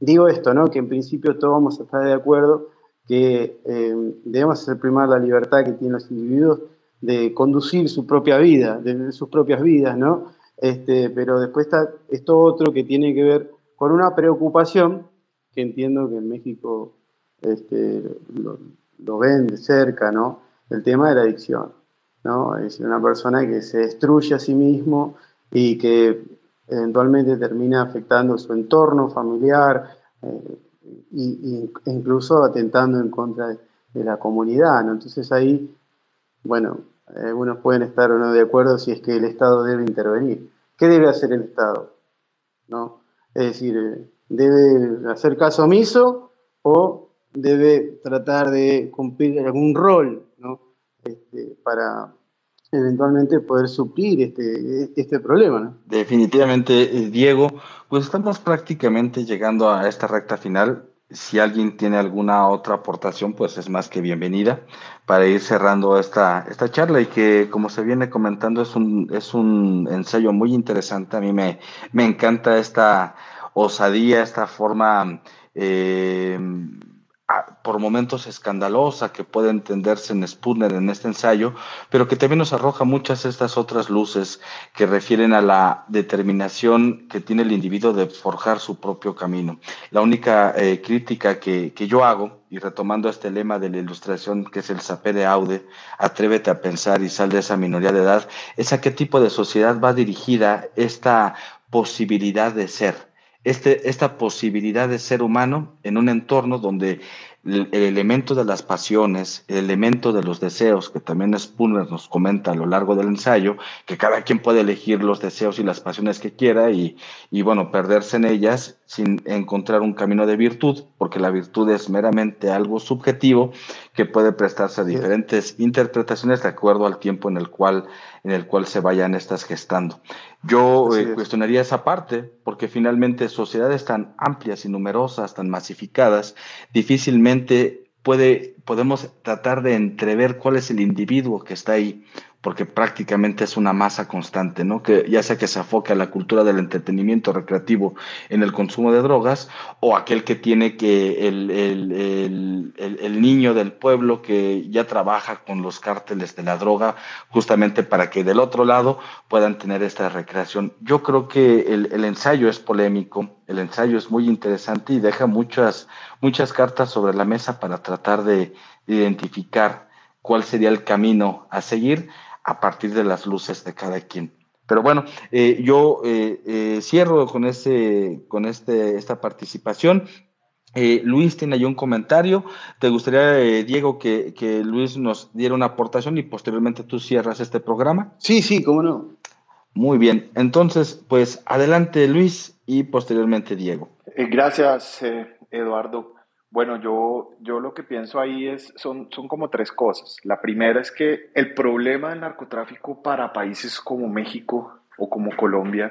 digo esto, ¿no? que en principio todos vamos a estar de acuerdo que eh, debemos hacer primar la libertad que tienen los individuos de conducir su propia vida, de sus propias vidas, ¿no? Este, pero después está esto otro que tiene que ver con una preocupación que entiendo que en México este, lo, ven de cerca, ¿no? El tema de la adicción, ¿no? Es una persona que se destruye a sí mismo y que eventualmente termina afectando su entorno familiar eh, e incluso atentando en contra de, la comunidad. Entonces ahí, bueno, algunos pueden estar o no de acuerdo si es que el Estado debe intervenir. ¿Qué debe hacer el Estado? ¿No? Es decir, eh, ¿debe hacer caso omiso o debe tratar de cumplir algún rol ¿no? Este, para eventualmente poder suplir este, este problema. ¿no? Definitivamente, eh, Diego, pues estamos prácticamente llegando a esta recta final. Si alguien tiene alguna otra aportación, pues es más que bienvenida para ir cerrando esta, esta charla y que, como se viene comentando, es un, es un ensayo muy interesante. A mí me, me encanta esta osadía, esta forma eh, por momentos escandalosa que puede entenderse en Spooner en este ensayo, pero que también nos arroja muchas de estas otras luces que refieren a la determinación que tiene el individuo de forjar su propio camino. La única eh, crítica que, que, yo hago, y retomando este lema de la ilustración que es el sapere aude, atrévete a pensar y sal de esa minoría de edad, es a qué tipo de sociedad va dirigida esta posibilidad de ser este, esta posibilidad de ser humano en un entorno donde el, elemento de las pasiones, el elemento de los deseos, que también Spooner nos comenta a lo largo del ensayo, que cada quien puede elegir los deseos y las pasiones que quiera y, y bueno, perderse en ellas sin encontrar un camino de virtud, porque la virtud es meramente algo subjetivo que puede prestarse a diferentes interpretaciones de acuerdo al tiempo en el cual, en el cual se vayan estas gestando. Yo eh, cuestionaría esa parte, porque finalmente sociedades tan amplias y numerosas, tan masificadas, difícilmente puede, podemos tratar de entrever cuál es el individuo que está ahí porque prácticamente es una masa constante, ¿no? Que ya sea que se afoque a la cultura del entretenimiento recreativo en el consumo de drogas, o aquel que tiene que el, el, el, el, niño del pueblo que ya trabaja con los cárteles de la droga, justamente para que del otro lado puedan tener esta recreación. Yo creo que el, ensayo es polémico, el ensayo es muy interesante y deja muchas, muchas cartas sobre la mesa para tratar de identificar cuál sería el camino a seguir a partir de las luces de cada quien. Pero bueno, eh, yo eh, eh, cierro con, ese, con este, esta participación. Luis tiene ahí un comentario. ¿Te gustaría, Diego, que, que, Luis nos diera una aportación y posteriormente tú cierras este programa? Sí, sí, cómo no. Muy bien. Entonces, pues adelante Luis y posteriormente Diego. gracias, Eduardo. Bueno, yo, yo lo que pienso ahí es, son, son como tres cosas. La primera es que el problema del narcotráfico para países como México o como Colombia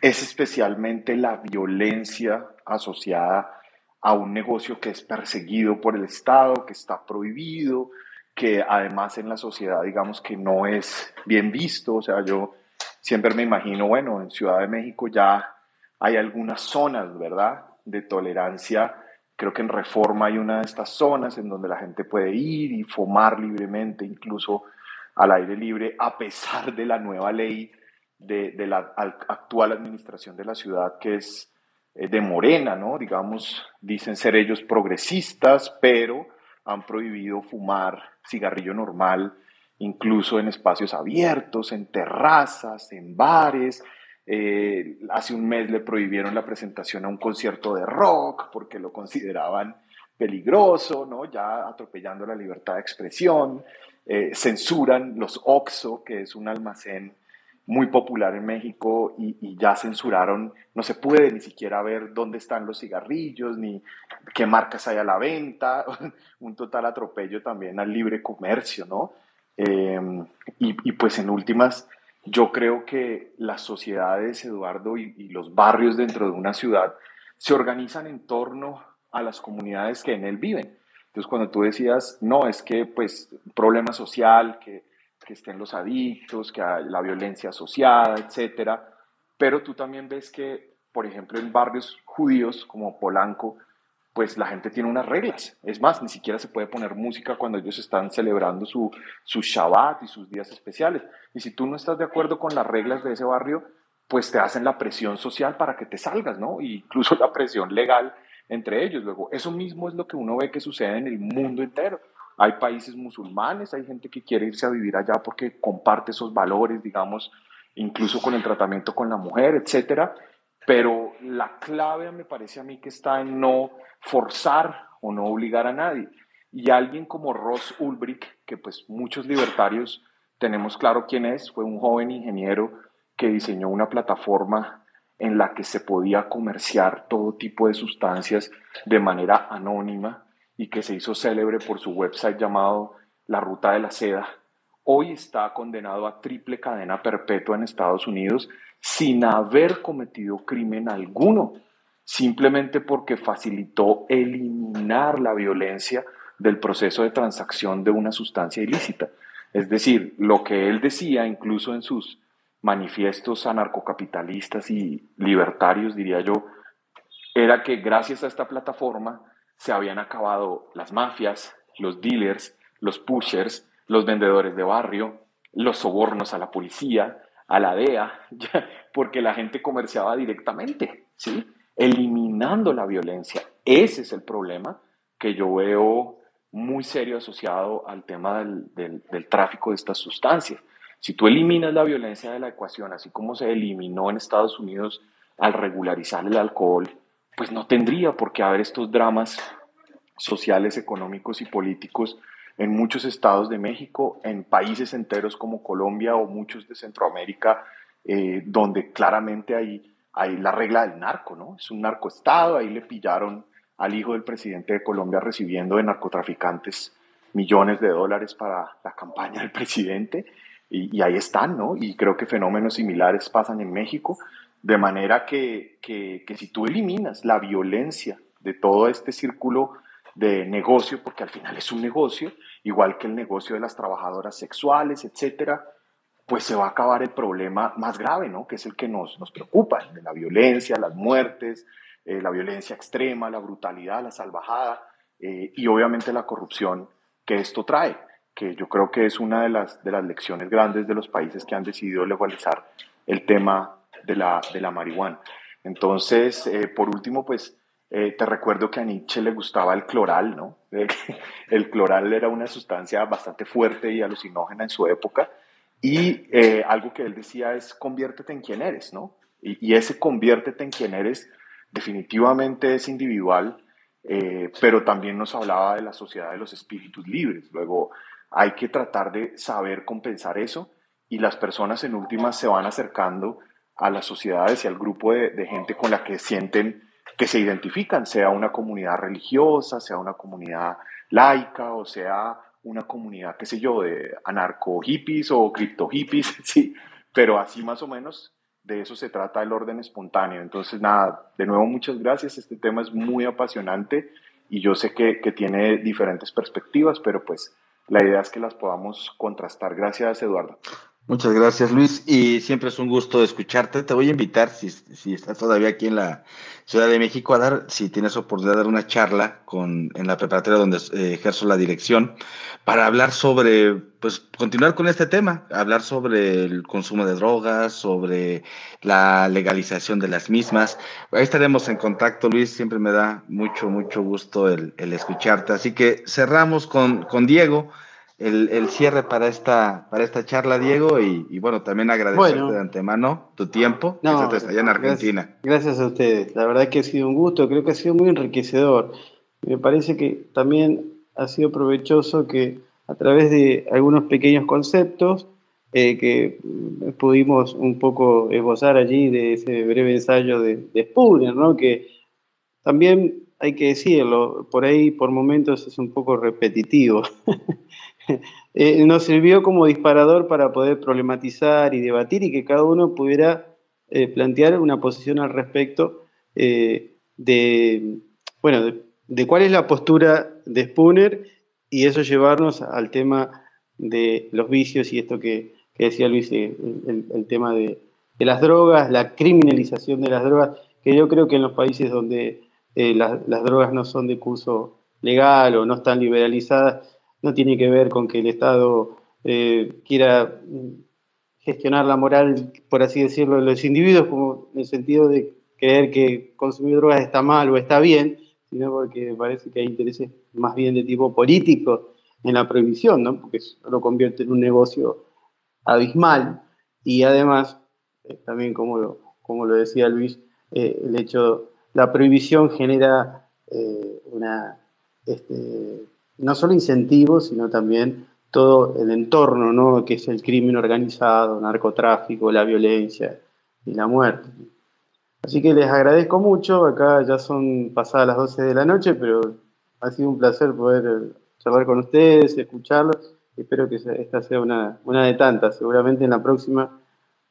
es especialmente la violencia asociada a un negocio que es perseguido por el Estado, que está prohibido, que además en la sociedad digamos que no es bien visto. O sea, yo siempre me imagino, bueno, en Ciudad de México ya hay algunas zonas, ¿verdad?, de tolerancia Creo que en Reforma hay una de estas zonas en donde la gente puede ir y fumar libremente, incluso al aire libre, a pesar de la nueva ley de, la actual administración de la ciudad, que es eh, de Morena, ¿no? Digamos, dicen ser ellos progresistas, pero han prohibido fumar cigarrillo normal, incluso en espacios abiertos, en terrazas, en bares, eh, hace un mes le prohibieron la presentación a un concierto de rock porque lo consideraban peligroso, ¿no? ya atropellando la libertad de expresión. Eh, censuran los OXO, que es un almacén muy popular en México, y, ya censuraron, no se puede ni siquiera ver dónde están los cigarrillos, ni qué marcas hay a la venta, un total atropello también al libre comercio, ¿no? Eh, y, y, pues en últimas, yo creo que las sociedades, Eduardo, y, los barrios dentro de una ciudad se organizan en torno a las comunidades que en él viven. Entonces, cuando tú decías, no, es que, pues, problema social, que, que estén los adictos, que hay la violencia asociada, etcétera, pero tú también ves que, por ejemplo, en barrios judíos como Polanco, pues la gente tiene unas reglas. Es más, ni siquiera se puede poner música cuando ellos están celebrando su, su Shabbat y sus días especiales. Y si tú no estás de acuerdo con las reglas de ese barrio, pues te hacen la presión social para que te salgas, ¿no? E incluso la presión legal entre ellos. Luego, eso mismo es lo que uno ve que sucede en el mundo entero. Hay países musulmanes, hay gente que quiere irse a vivir allá porque comparte esos valores, digamos, incluso con el tratamiento con la mujer, etcétera. Pero la clave me parece a mí que está en no forzar o no obligar a nadie. Y alguien como Ross Ulbricht, que pues muchos libertarios tenemos claro quién es, fue un joven ingeniero que diseñó una plataforma en la que se podía comerciar todo tipo de sustancias de manera anónima y que se hizo célebre por su website llamado La Ruta de la Seda, hoy está condenado a triple cadena perpetua en Estados Unidos sin haber cometido crimen alguno, simplemente porque facilitó eliminar la violencia del proceso de transacción de una sustancia ilícita. Es decir, lo que él decía incluso en sus manifiestos anarcocapitalistas y libertarios, diría yo, era que gracias a esta plataforma se habían acabado las mafias, los dealers, los pushers, los vendedores de barrio, los sobornos a la policía, a la DEA, porque la gente comerciaba directamente, ¿sí? Eliminando la violencia. Ese es el problema que yo veo muy serio asociado al tema del, del tráfico de estas sustancias. Si tú eliminas la violencia de la ecuación, así como se eliminó en Estados Unidos al regularizar el alcohol, pues no tendría por qué haber estos dramas sociales, económicos y políticos en muchos estados de México, en países enteros como Colombia o muchos de Centroamérica, eh, donde claramente hay, la regla del narco, ¿no? Es un narcoestado, ahí le pillaron al hijo del presidente de Colombia recibiendo de narcotraficantes millones de dólares para la campaña del presidente y, ahí están, ¿no? Y creo que fenómenos similares pasan en México, de manera que, que, si tú eliminas la violencia de todo este círculo de negocio, porque al final es un negocio, igual que el negocio de las trabajadoras sexuales, etcétera, pues se va a acabar el problema más grave, ¿no? Que es el que nos, nos preocupa, de la violencia, las muertes, eh, la violencia extrema, la brutalidad, la salvajada eh, y obviamente la corrupción que esto trae que yo creo que es una de las, de las lecciones grandes de los países que han decidido legalizar el tema de la, de la marihuana. Entonces, eh, por último, pues eh, te recuerdo que a Nietzsche le gustaba el cloral, ¿no? El, cloral era una sustancia bastante fuerte y alucinógena en su época. Y eh, algo que él decía es conviértete en quien eres, ¿no? Y, ese conviértete en quien eres definitivamente es individual, pero también nos hablaba de la sociedad de los espíritus libres. Luego, hay que tratar de saber compensar eso y las personas en últimas se van acercando a las sociedades y al grupo de, gente con la que sienten que se identifican, sea una comunidad religiosa, sea una comunidad laica o sea una comunidad, qué sé yo, de anarco hippies o cripto hippies, sí, pero así más o menos de eso se trata el orden espontáneo. Entonces, nada, de nuevo muchas gracias, este tema es muy apasionante y yo sé que, que tiene diferentes perspectivas, pero pues la idea es que las podamos contrastar. Gracias, Eduardo. Muchas gracias, Luis. Y siempre es un gusto escucharte. Te voy a invitar, si, si estás todavía aquí en la Ciudad de México, a dar, si tienes oportunidad, de dar una charla con, en la preparatoria donde eh, ejerzo la dirección, para hablar sobre, pues, continuar con este tema, hablar sobre el consumo de drogas, sobre la legalización de las mismas. Ahí estaremos en contacto, Luis. Siempre me da mucho, mucho gusto el, el escucharte. Así que cerramos con, con Diego el, cierre para esta, para esta charla, Diego, y, bueno, también agradecerte de antemano tu tiempo no, allá en Argentina. Gracias, a ustedes. La verdad que ha sido un gusto, creo que ha sido muy enriquecedor. Me parece que también ha sido provechoso que a través de algunos pequeños conceptos eh, que pudimos un poco esbozar allí de ese breve ensayo de, de Spooner, ¿no? que también hay que decirlo, por ahí por momentos es un poco repetitivo. Eh, nos sirvió como disparador para poder problematizar y debatir y que cada uno pudiera eh, plantear una posición al respecto eh, de, bueno, de cuál es la postura de Spooner y eso llevarnos al tema de los vicios y esto que, decía Luis, el, tema de, las drogas, la criminalización de las drogas, que yo creo que en los países donde eh, las, drogas no son de curso legal o no están liberalizadas, no tiene que ver con que el Estado eh, quiera gestionar la moral, por así decirlo, de los individuos, como en el sentido de creer que consumir drogas está mal o está bien, sino porque parece que hay intereses más bien de tipo político en la prohibición, ¿no? porque eso lo convierte en un negocio abismal y además, eh, también como lo, como lo decía Luis, eh, el hecho, la prohibición genera una, este, no solo incentivos, sino también todo el entorno, ¿no? que es el crimen organizado, narcotráfico, la violencia y la muerte. Así que les agradezco mucho, acá ya son pasadas las 12 de la noche, pero ha sido un placer poder eh, charlar con ustedes, escucharlos. Espero que esta sea una, una de tantas. Seguramente en la próxima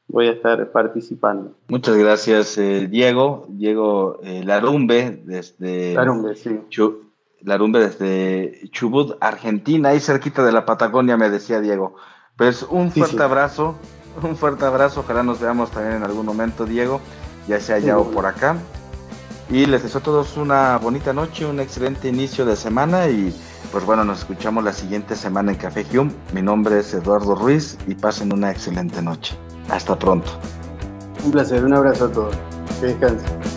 voy a estar participando. Muchas gracias, eh, Diego. Diego eh, Larumbe, desde. Larumbe, sí. Larumbe, desde Chubut, Argentina, ahí cerquita de la Patagonia, me decía Diego. Pues un fuerte abrazo, un fuerte abrazo. Ojalá nos veamos también en algún momento, Diego ya sea allá o por acá. Y les deseo a todos una bonita noche, un excelente inicio de semana y pues bueno, nos escuchamos la siguiente semana en Café Hume. Mi nombre es Eduardo Ruiz y pasen una excelente noche. Hasta pronto. Un placer, un abrazo a todos. Que descansen.